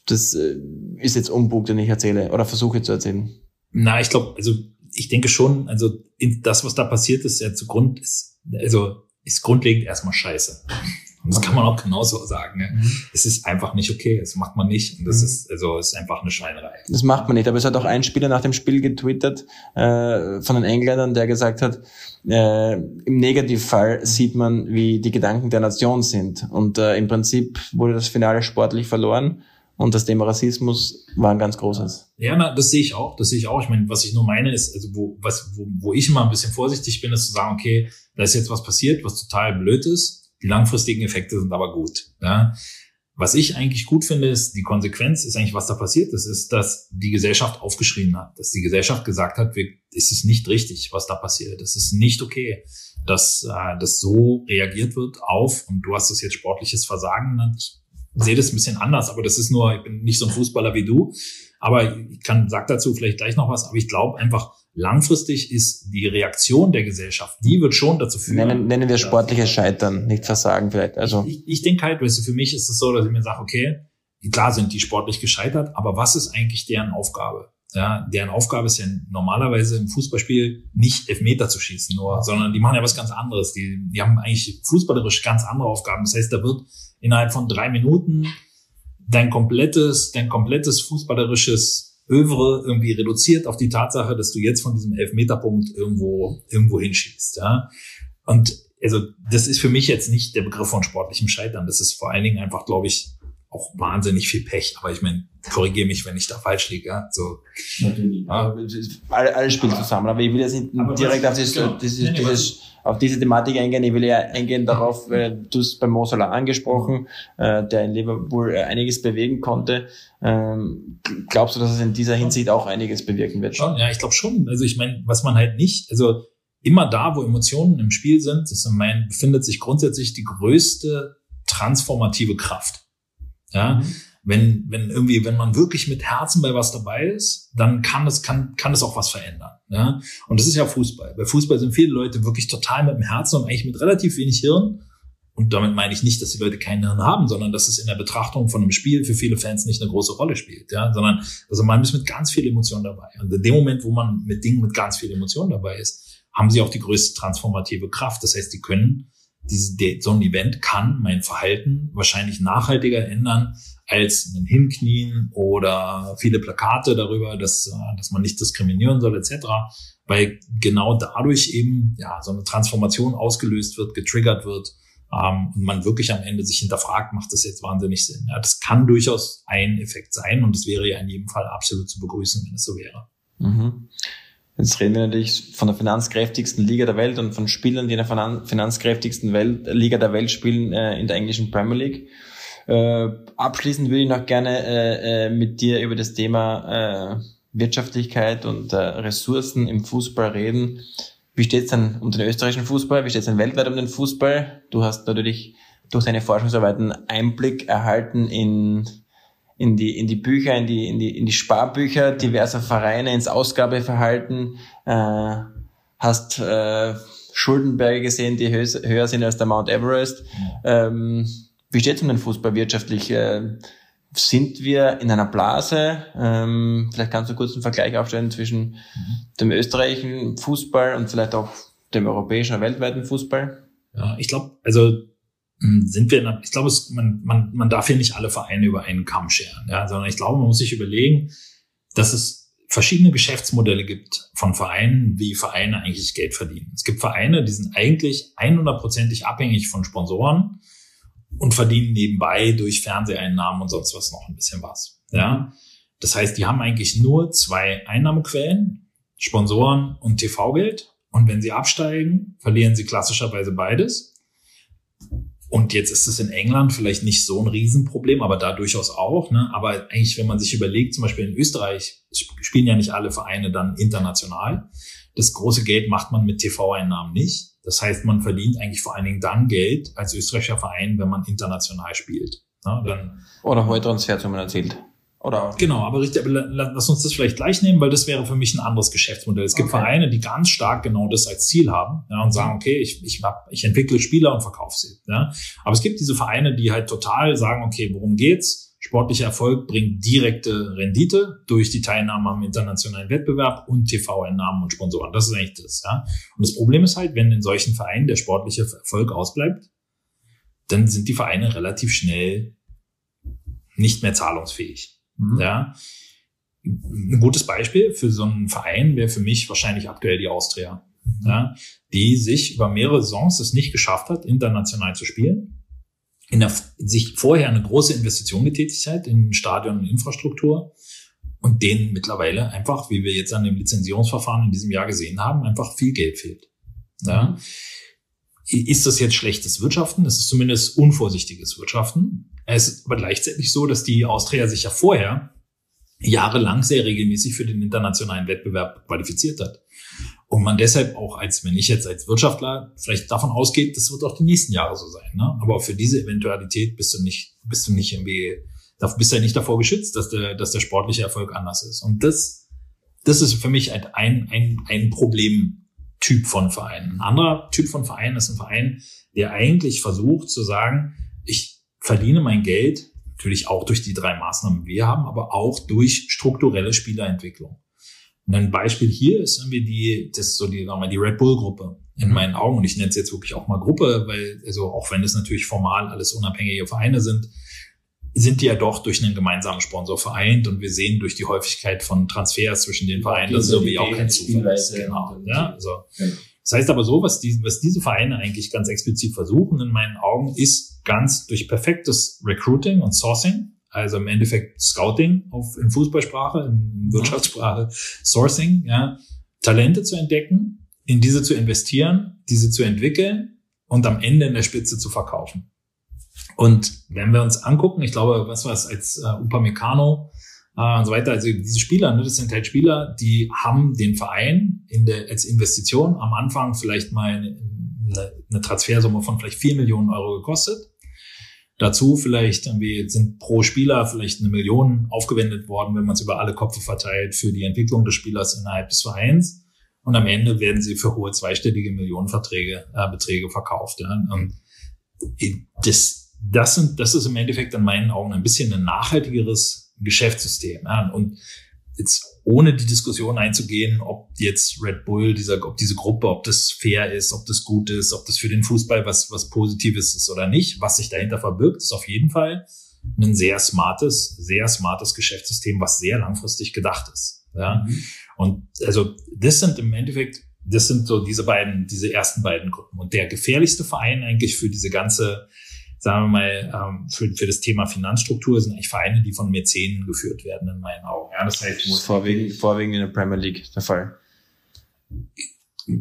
das äh, ist jetzt Umbug, den ich erzähle oder versuche zu erzählen? Na, ich glaube, also ich denke schon, also das, was da passiert ist, ja zugrund ist, also ist grundlegend erstmal scheiße. Und das kann man auch genauso sagen. Ne? Mhm. Es ist einfach nicht okay. Das macht man nicht. Und das mhm. ist, also, ist einfach eine Schweinerei. Das macht man nicht. Aber es hat auch ein Spieler nach dem Spiel getwittert, äh, von den Engländern, der gesagt hat, äh, im Negativfall sieht man, wie die Gedanken der Nation sind. Und äh, im Prinzip wurde das Finale sportlich verloren. Und das Thema Rassismus war ein ganz großes. Ja, na, das sehe ich auch. Das sehe ich auch. Ich meine, was ich nur meine ist, also wo, was, wo, wo ich immer ein bisschen vorsichtig bin, ist zu sagen, okay, da ist jetzt was passiert, was total blöd ist die langfristigen Effekte sind aber gut. Ja. Was ich eigentlich gut finde, ist, die Konsequenz ist eigentlich, was da passiert ist, ist, dass die Gesellschaft aufgeschrien hat, dass die Gesellschaft gesagt hat, wir, es ist nicht richtig, was da passiert. Es ist nicht okay, dass äh, das so reagiert wird auf, und du hast das jetzt sportliches Versagen genannt. Ich sehe das ein bisschen anders, aber das ist nur, ich bin nicht so ein Fußballer wie du, aber ich kann, sag dazu vielleicht gleich noch was, aber ich glaube einfach, Langfristig ist die Reaktion der Gesellschaft, die wird schon dazu führen. Nennen, nennen wir sportliches Scheitern, nicht Versagen vielleicht. Also ich, ich, ich denke halt, weißt du, für mich ist es so, dass ich mir sage, okay, klar sind die sportlich gescheitert, aber was ist eigentlich deren Aufgabe? Ja, deren Aufgabe ist ja normalerweise im Fußballspiel nicht Elfmeter zu schießen, nur, sondern die machen ja was ganz anderes. Die, die haben eigentlich fußballerisch ganz andere Aufgaben. Das heißt, da wird innerhalb von drei Minuten dein komplettes, dein komplettes fußballerisches Övre irgendwie reduziert auf die Tatsache, dass du jetzt von diesem Elfmeterpunkt irgendwo, irgendwo hinschießt, ja. Und also das ist für mich jetzt nicht der Begriff von sportlichem Scheitern. Das ist vor allen Dingen einfach, glaube ich, auch wahnsinnig viel Pech. Aber ich meine, korrigiere mich, wenn ich da falsch liege. Ja? So. Natürlich. Ja. Alle, alle spielen zusammen. Aber ich will jetzt nicht direkt auf, dieses, genau. dieses, nee, nee, dieses, auf diese Thematik eingehen. Ich will ja eingehen darauf, äh, du hast bei Mosala angesprochen, äh, der in Liverpool äh, einiges bewegen konnte. Ähm, glaubst du, dass es in dieser Hinsicht auch einiges bewirken wird? Schon, ja, ich glaube schon. Also ich meine, was man halt nicht, also immer da, wo Emotionen im Spiel sind, ist in meinen, befindet sich grundsätzlich die größte transformative Kraft. Ja, mhm. wenn, wenn irgendwie, wenn man wirklich mit Herzen bei was dabei ist, dann kann es, kann, kann es auch was verändern. Ja, und das ist ja Fußball. Bei Fußball sind viele Leute wirklich total mit dem Herzen und eigentlich mit relativ wenig Hirn. Und damit meine ich nicht, dass die Leute keinen Hirn haben, sondern dass es in der Betrachtung von einem Spiel für viele Fans nicht eine große Rolle spielt, ja, sondern, also man ist mit ganz viel Emotion dabei. Und in dem Moment, wo man mit Dingen mit ganz viel Emotion dabei ist, haben sie auch die größte transformative Kraft. Das heißt, die können diese, so ein Event kann mein Verhalten wahrscheinlich nachhaltiger ändern als ein Hinknien oder viele Plakate darüber, dass, äh, dass man nicht diskriminieren soll etc., weil genau dadurch eben ja so eine Transformation ausgelöst wird, getriggert wird ähm, und man wirklich am Ende sich hinterfragt, macht das jetzt wahnsinnig Sinn? Ja, das kann durchaus ein Effekt sein und es wäre ja in jedem Fall absolut zu begrüßen, wenn es so wäre. Mhm. Jetzt reden wir natürlich von der finanzkräftigsten Liga der Welt und von Spielern, die in der finanzkräftigsten Welt, Liga der Welt spielen, äh, in der englischen Premier League. Äh, abschließend würde ich noch gerne äh, äh, mit dir über das Thema äh, Wirtschaftlichkeit und äh, Ressourcen im Fußball reden. Wie steht es denn um den österreichischen Fußball? Wie steht es denn weltweit um den Fußball? Du hast natürlich durch deine Forschungsarbeiten Einblick erhalten in in die, in die Bücher, in die, in die, in die Sparbücher diverser Vereine, ins Ausgabeverhalten, äh, hast äh, Schuldenberge gesehen, die höher sind als der Mount Everest. Ähm, wie steht es um den Fußball wirtschaftlich? Äh, sind wir in einer Blase? Ähm, vielleicht kannst du kurz einen Vergleich aufstellen zwischen mhm. dem österreichischen Fußball und vielleicht auch dem europäischen oder weltweiten Fußball? Ja, ich glaube, also sind wir, ich glaube, man, man, man darf hier nicht alle Vereine über einen Kamm scheren, ja, sondern ich glaube, man muss sich überlegen, dass es verschiedene Geschäftsmodelle gibt von Vereinen, wie Vereine eigentlich Geld verdienen. Es gibt Vereine, die sind eigentlich 100%ig abhängig von Sponsoren und verdienen nebenbei durch Fernseheinnahmen und sonst was noch ein bisschen was. Ja, Das heißt, die haben eigentlich nur zwei Einnahmequellen, Sponsoren und TV-Geld. Und wenn sie absteigen, verlieren sie klassischerweise beides. Und jetzt ist es in England vielleicht nicht so ein Riesenproblem, aber da durchaus auch. Ne? Aber eigentlich, wenn man sich überlegt, zum Beispiel in Österreich spielen ja nicht alle Vereine dann international. Das große Geld macht man mit TV-Einnahmen nicht. Das heißt, man verdient eigentlich vor allen Dingen dann Geld als österreichischer Verein, wenn man international spielt. Ne? Dann, Oder heute Transfer, wenn man erzählt. Oder? Genau, aber richtig, aber lass uns das vielleicht gleich nehmen, weil das wäre für mich ein anderes Geschäftsmodell. Es gibt okay. Vereine, die ganz stark genau das als Ziel haben ja, und sagen, okay, ich, ich, hab, ich entwickle Spieler und verkaufe sie. Ja. Aber es gibt diese Vereine, die halt total sagen, okay, worum geht's? Sportlicher Erfolg bringt direkte Rendite durch die Teilnahme am internationalen Wettbewerb und TV-Einnahmen und Sponsoren. Das ist eigentlich das. Ja. Und das Problem ist halt, wenn in solchen Vereinen der sportliche Erfolg ausbleibt, dann sind die Vereine relativ schnell nicht mehr zahlungsfähig. Mhm. Ja. Ein gutes Beispiel für so einen Verein wäre für mich wahrscheinlich aktuell die Austria, mhm. ja, die sich über mehrere Saisons es nicht geschafft hat, international zu spielen, in der, sich vorher eine große Investition getätigt hat in Stadion und Infrastruktur und denen mittlerweile einfach, wie wir jetzt an dem Lizenzierungsverfahren in diesem Jahr gesehen haben, einfach viel Geld fehlt. Ja. Mhm. Ist das jetzt schlechtes Wirtschaften? Es ist zumindest unvorsichtiges Wirtschaften. Es ist aber gleichzeitig so, dass die Austria sich ja vorher jahrelang sehr regelmäßig für den internationalen Wettbewerb qualifiziert hat. Und man deshalb auch als, wenn ich jetzt als Wirtschaftler vielleicht davon ausgeht, das wird auch die nächsten Jahre so sein. Ne? Aber für diese Eventualität bist du nicht, bist du nicht irgendwie, bist du ja nicht davor geschützt, dass der, dass der sportliche Erfolg anders ist. Und das, das ist für mich ein, ein, ein Problemtyp von Verein. Ein anderer Typ von Verein ist ein Verein, der eigentlich versucht zu sagen, ich verdiene mein Geld natürlich auch durch die drei Maßnahmen, die wir haben, aber auch durch strukturelle Spielerentwicklung. Und ein Beispiel hier ist irgendwie die, das ist so die, sagen wir, die Red Bull Gruppe in mhm. meinen Augen. Und ich nenne es jetzt wirklich auch mal Gruppe, weil, also auch wenn es natürlich formal alles unabhängige Vereine sind, sind die ja doch durch einen gemeinsamen Sponsor vereint und wir sehen durch die Häufigkeit von Transfers zwischen den Vereinen, das ist irgendwie auch kein Zufall. Genau, ja, also. Genau. Das heißt aber so, was, die, was diese Vereine eigentlich ganz explizit versuchen, in meinen Augen, ist ganz durch perfektes Recruiting und Sourcing, also im Endeffekt Scouting auf, in Fußballsprache, in Wirtschaftssprache, Sourcing, ja, Talente zu entdecken, in diese zu investieren, diese zu entwickeln und am Ende in der Spitze zu verkaufen. Und wenn wir uns angucken, ich glaube, was war es als äh, Upamecano äh, und so weiter. Also diese Spieler, ne, das sind halt Spieler, die haben den Verein in der, als Investition am Anfang vielleicht mal eine, eine Transfersumme von vielleicht vier Millionen Euro gekostet. Dazu vielleicht irgendwie sind pro Spieler vielleicht eine Million aufgewendet worden, wenn man es über alle Köpfe verteilt für die Entwicklung des Spielers innerhalb des Vereins. Und am Ende werden sie für hohe zweistellige Millionenverträge, äh, Beträge verkauft. Ja. Und das, das, sind, das ist im Endeffekt in meinen Augen ein bisschen ein nachhaltigeres Geschäftssystem. Ja. Und jetzt ohne die Diskussion einzugehen, ob jetzt Red Bull, dieser, ob diese Gruppe, ob das fair ist, ob das gut ist, ob das für den Fußball was, was Positives ist oder nicht. Was sich dahinter verbirgt, ist auf jeden Fall ein sehr smartes, sehr smartes Geschäftssystem, was sehr langfristig gedacht ist. Ja. Mhm. Und also das sind im Endeffekt, das sind so diese beiden, diese ersten beiden Gruppen. Und der gefährlichste Verein eigentlich für diese ganze sagen wir mal, ähm, für, für das Thema Finanzstruktur sind eigentlich Vereine, die von Mäzenen geführt werden, in meinen Augen. Ja, das heißt, ist vorwiegend, vorwiegend in der Premier League der Fall.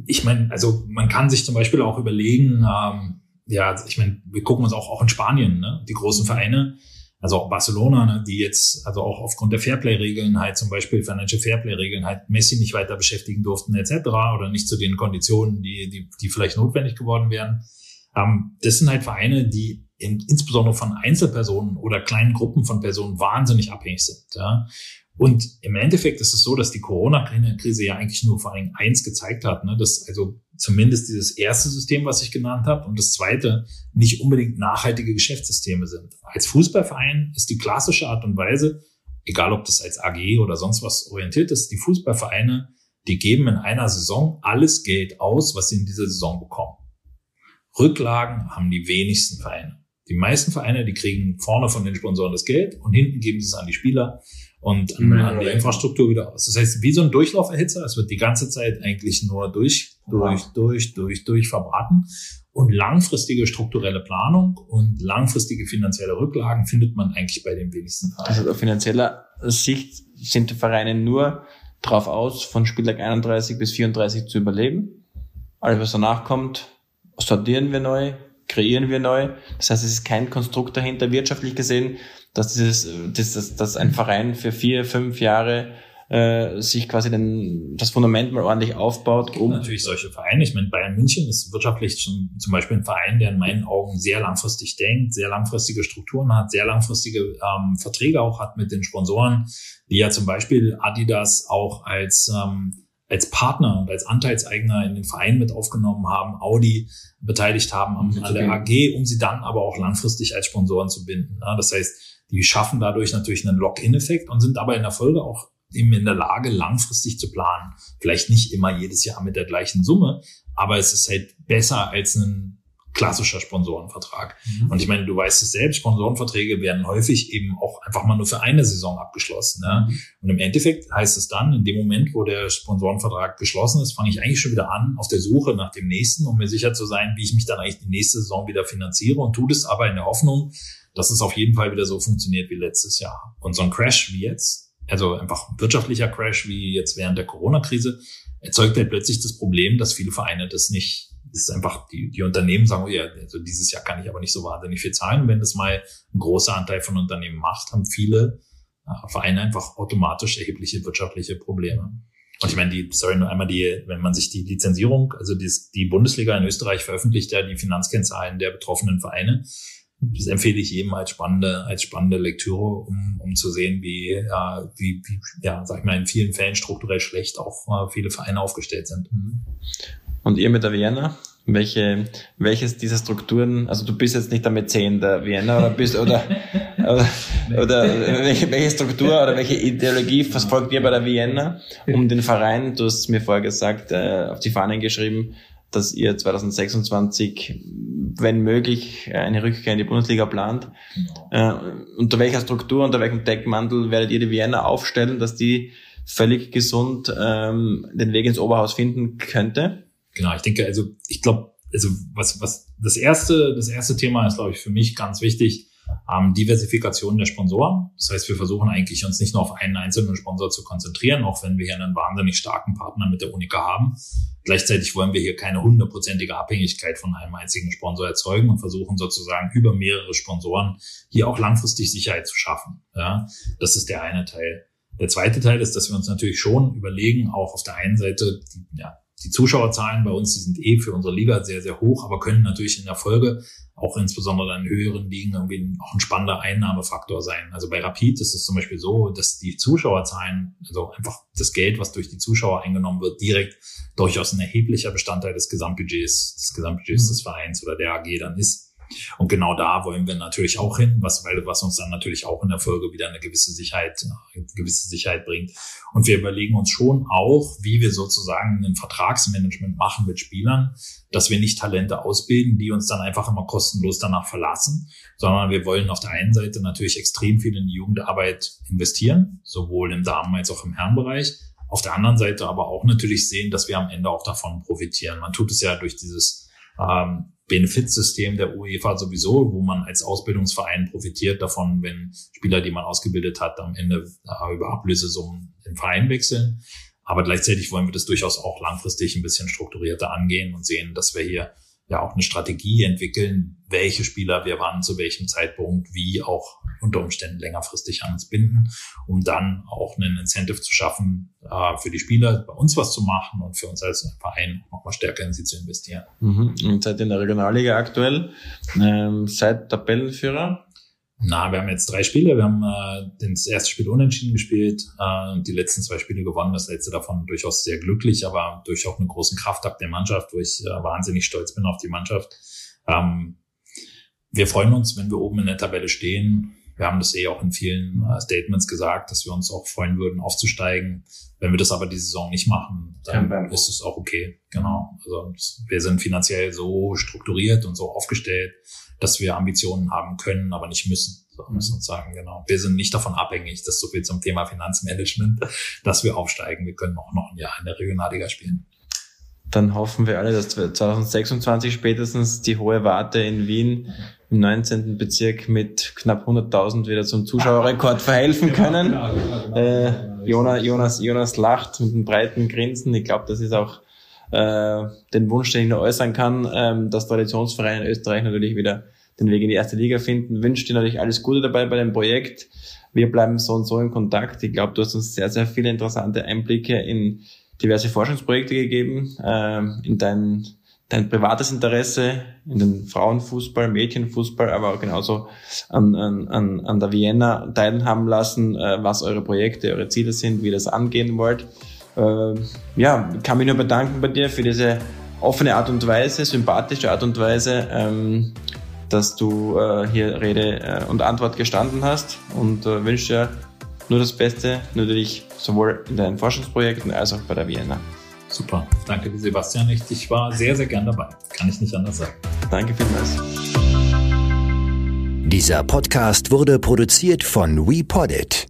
Ich meine, also man kann sich zum Beispiel auch überlegen, ähm, ja, ich meine, wir gucken uns auch, auch in Spanien, ne, die großen Vereine, also auch Barcelona, ne, die jetzt, also auch aufgrund der Fairplay-Regeln halt zum Beispiel Financial Fairplay-Regeln halt Messi nicht weiter beschäftigen durften etc. oder nicht zu den Konditionen, die, die, die vielleicht notwendig geworden wären. Ähm, das sind halt Vereine, die in, insbesondere von Einzelpersonen oder kleinen Gruppen von Personen wahnsinnig abhängig sind. Ja. Und im Endeffekt ist es so, dass die Corona-Krise ja eigentlich nur vor allem eins gezeigt hat, ne, dass also zumindest dieses erste System, was ich genannt habe, und das zweite nicht unbedingt nachhaltige Geschäftssysteme sind. Als Fußballverein ist die klassische Art und Weise, egal ob das als AG oder sonst was orientiert ist, die Fußballvereine, die geben in einer Saison alles Geld aus, was sie in dieser Saison bekommen. Rücklagen haben die wenigsten Vereine. Die meisten Vereine, die kriegen vorne von den Sponsoren das Geld und hinten geben sie es an die Spieler und an, an die Infrastruktur wieder aus. Das heißt, wie so ein Durchlauferhitzer, es wird die ganze Zeit eigentlich nur durch, durch, durch, durch, durch verbraten. Und langfristige strukturelle Planung und langfristige finanzielle Rücklagen findet man eigentlich bei den wenigsten Vereinen. Also aus finanzieller Sicht sind die Vereine nur drauf aus, von Spieltag 31 bis 34 zu überleben. Alles, was danach kommt, sortieren wir neu, kreieren wir neu. Das heißt, es ist kein Konstrukt dahinter, wirtschaftlich gesehen, dass dieses, dass, dass ein Verein für vier, fünf Jahre äh, sich quasi den, das Fundament mal ordentlich aufbaut. Um natürlich solche Vereine. Ich meine, Bayern München ist wirtschaftlich schon zum Beispiel ein Verein, der in meinen Augen sehr langfristig denkt, sehr langfristige Strukturen hat, sehr langfristige ähm, Verträge auch hat mit den Sponsoren, die ja zum Beispiel Adidas auch als ähm, als Partner und als Anteilseigner in den Verein mit aufgenommen haben, Audi beteiligt haben an, an der AG, um sie dann aber auch langfristig als Sponsoren zu binden. Das heißt, die schaffen dadurch natürlich einen Lock-in-Effekt und sind aber in der Folge auch eben in der Lage, langfristig zu planen. Vielleicht nicht immer jedes Jahr mit der gleichen Summe, aber es ist halt besser als ein klassischer Sponsorenvertrag. Mhm. Und ich meine, du weißt es selbst, Sponsorenverträge werden häufig eben auch einfach mal nur für eine Saison abgeschlossen. Ne? Mhm. Und im Endeffekt heißt es dann, in dem Moment, wo der Sponsorenvertrag geschlossen ist, fange ich eigentlich schon wieder an auf der Suche nach dem nächsten, um mir sicher zu sein, wie ich mich dann eigentlich die nächste Saison wieder finanziere und tue das aber in der Hoffnung, dass es auf jeden Fall wieder so funktioniert wie letztes Jahr. Und so ein Crash wie jetzt, also einfach wirtschaftlicher Crash wie jetzt während der Corona-Krise, erzeugt halt plötzlich das Problem, dass viele Vereine das nicht, ist einfach, die, die Unternehmen sagen, oh ja, also dieses Jahr kann ich aber nicht so wahnsinnig viel zahlen. Wenn das mal ein großer Anteil von Unternehmen macht, haben viele äh, Vereine einfach automatisch erhebliche wirtschaftliche Probleme. Und ich meine, die, sorry, nur einmal die, wenn man sich die Lizenzierung, also die, die Bundesliga in Österreich veröffentlicht ja die Finanzkennzahlen der betroffenen Vereine das empfehle ich jedem als spannende, als spannende Lektüre, um, um zu sehen, wie, ja, wie, wie, ja, sag ich mal, in vielen Fällen strukturell schlecht auch äh, viele Vereine aufgestellt sind. Mhm. Und ihr mit der Vienna? Welche, welches dieser Strukturen, also du bist jetzt nicht der Mäzen der Vienna oder bist, oder, oder, oder welche, welche Struktur oder welche Ideologie verfolgt ihr bei der Vienna, um den Verein, du hast mir vorher gesagt, äh, auf die Fahnen geschrieben, dass ihr 2026, wenn möglich, eine Rückkehr in die Bundesliga plant. Genau. Äh, unter welcher Struktur, unter welchem Deckmantel werdet ihr die Vienna aufstellen, dass die völlig gesund ähm, den Weg ins Oberhaus finden könnte? Genau, ich denke, also ich glaube, also was, was das erste, das erste Thema ist, glaube ich, für mich ganz wichtig, ähm, Diversifikation der Sponsoren. Das heißt, wir versuchen eigentlich uns nicht nur auf einen einzelnen Sponsor zu konzentrieren, auch wenn wir hier einen wahnsinnig starken Partner mit der Unica haben. Gleichzeitig wollen wir hier keine hundertprozentige Abhängigkeit von einem einzigen Sponsor erzeugen und versuchen sozusagen über mehrere Sponsoren hier auch langfristig Sicherheit zu schaffen. Ja, das ist der eine Teil. Der zweite Teil ist, dass wir uns natürlich schon überlegen, auch auf der einen Seite ja, die Zuschauerzahlen bei uns, die sind eh für unsere Liga sehr, sehr hoch, aber können natürlich in der Folge auch insbesondere in höheren Ligen irgendwie auch ein spannender Einnahmefaktor sein. Also bei Rapid ist es zum Beispiel so, dass die Zuschauerzahlen, also einfach das Geld, was durch die Zuschauer eingenommen wird, direkt durchaus ein erheblicher Bestandteil des Gesamtbudgets, des Gesamtbudgets des Vereins oder der AG dann ist. Und genau da wollen wir natürlich auch hin, was, weil, was uns dann natürlich auch in der Folge wieder eine gewisse Sicherheit, eine gewisse Sicherheit bringt. Und wir überlegen uns schon auch, wie wir sozusagen ein Vertragsmanagement machen mit Spielern, dass wir nicht Talente ausbilden, die uns dann einfach immer kostenlos danach verlassen, sondern wir wollen auf der einen Seite natürlich extrem viel in die Jugendarbeit investieren, sowohl im Damen- als auch im Herrenbereich. Auf der anderen Seite aber auch natürlich sehen, dass wir am Ende auch davon profitieren. Man tut es ja durch dieses ähm, Benefizsystem der UEFA sowieso, wo man als Ausbildungsverein profitiert davon, wenn Spieler, die man ausgebildet hat, am Ende äh, über Ablösesummen den Verein wechseln. Aber gleichzeitig wollen wir das durchaus auch langfristig ein bisschen strukturierter angehen und sehen, dass wir hier ja auch eine Strategie entwickeln, welche Spieler wir wann zu welchem Zeitpunkt wie auch unter Umständen längerfristig an uns binden, um dann auch einen Incentive zu schaffen, äh, für die Spieler bei uns was zu machen und für uns als Verein nochmal stärker in sie zu investieren. Mhm. Und seid in der Regionalliga aktuell? Ähm, seid Tabellenführer? Na, wir haben jetzt drei Spiele. Wir haben äh, das erste Spiel unentschieden gespielt äh, die letzten zwei Spiele gewonnen. Das letzte davon durchaus sehr glücklich, aber durch auch einen großen Kraftakt der Mannschaft, wo ich äh, wahnsinnig stolz bin auf die Mannschaft. Ähm, wir freuen uns, wenn wir oben in der Tabelle stehen. Wir haben das eh auch in vielen äh, Statements gesagt, dass wir uns auch freuen würden, aufzusteigen. Wenn wir das aber die Saison nicht machen, dann ist es auch okay. Genau. Also wir sind finanziell so strukturiert und so aufgestellt, dass wir Ambitionen haben können, aber nicht müssen. So müssen uns sagen, genau. Wir sind nicht davon abhängig, das ist so viel zum Thema Finanzmanagement, dass wir aufsteigen. Wir können auch noch ein Jahr in der Regionalliga spielen. Dann hoffen wir alle, dass 2026 spätestens die hohe Warte in Wien im 19. Bezirk mit knapp 100.000 wieder zum Zuschauerrekord verhelfen können. Genau, genau, genau, äh, Jonas, Jonas, Jonas lacht mit einem breiten Grinsen. Ich glaube, das ist auch äh, den Wunsch, den ich nur äußern kann, ähm, dass Traditionsvereine in Österreich natürlich wieder den Weg in die erste Liga finden. Wünsche dir natürlich alles Gute dabei bei dem Projekt. Wir bleiben so und so in Kontakt. Ich glaube, du hast uns sehr, sehr viele interessante Einblicke in diverse Forschungsprojekte gegeben, ähm, in dein, dein privates Interesse, in den Frauenfußball, Mädchenfußball, aber auch genauso an, an, an der Vienna teilhaben lassen, äh, was eure Projekte, eure Ziele sind, wie ihr das angehen wollt. Äh, ja, kann mich nur bedanken bei dir für diese offene Art und Weise, sympathische Art und Weise, ähm, dass du äh, hier Rede und Antwort gestanden hast und wünsche dir nur das Beste, natürlich sowohl in deinen Forschungsprojekten als auch bei der Vienna. Super, danke Sebastian. Ich, ich war sehr, sehr gern dabei. Kann ich nicht anders sagen. Danke vielmals. Dieser Podcast wurde produziert von WePoddit.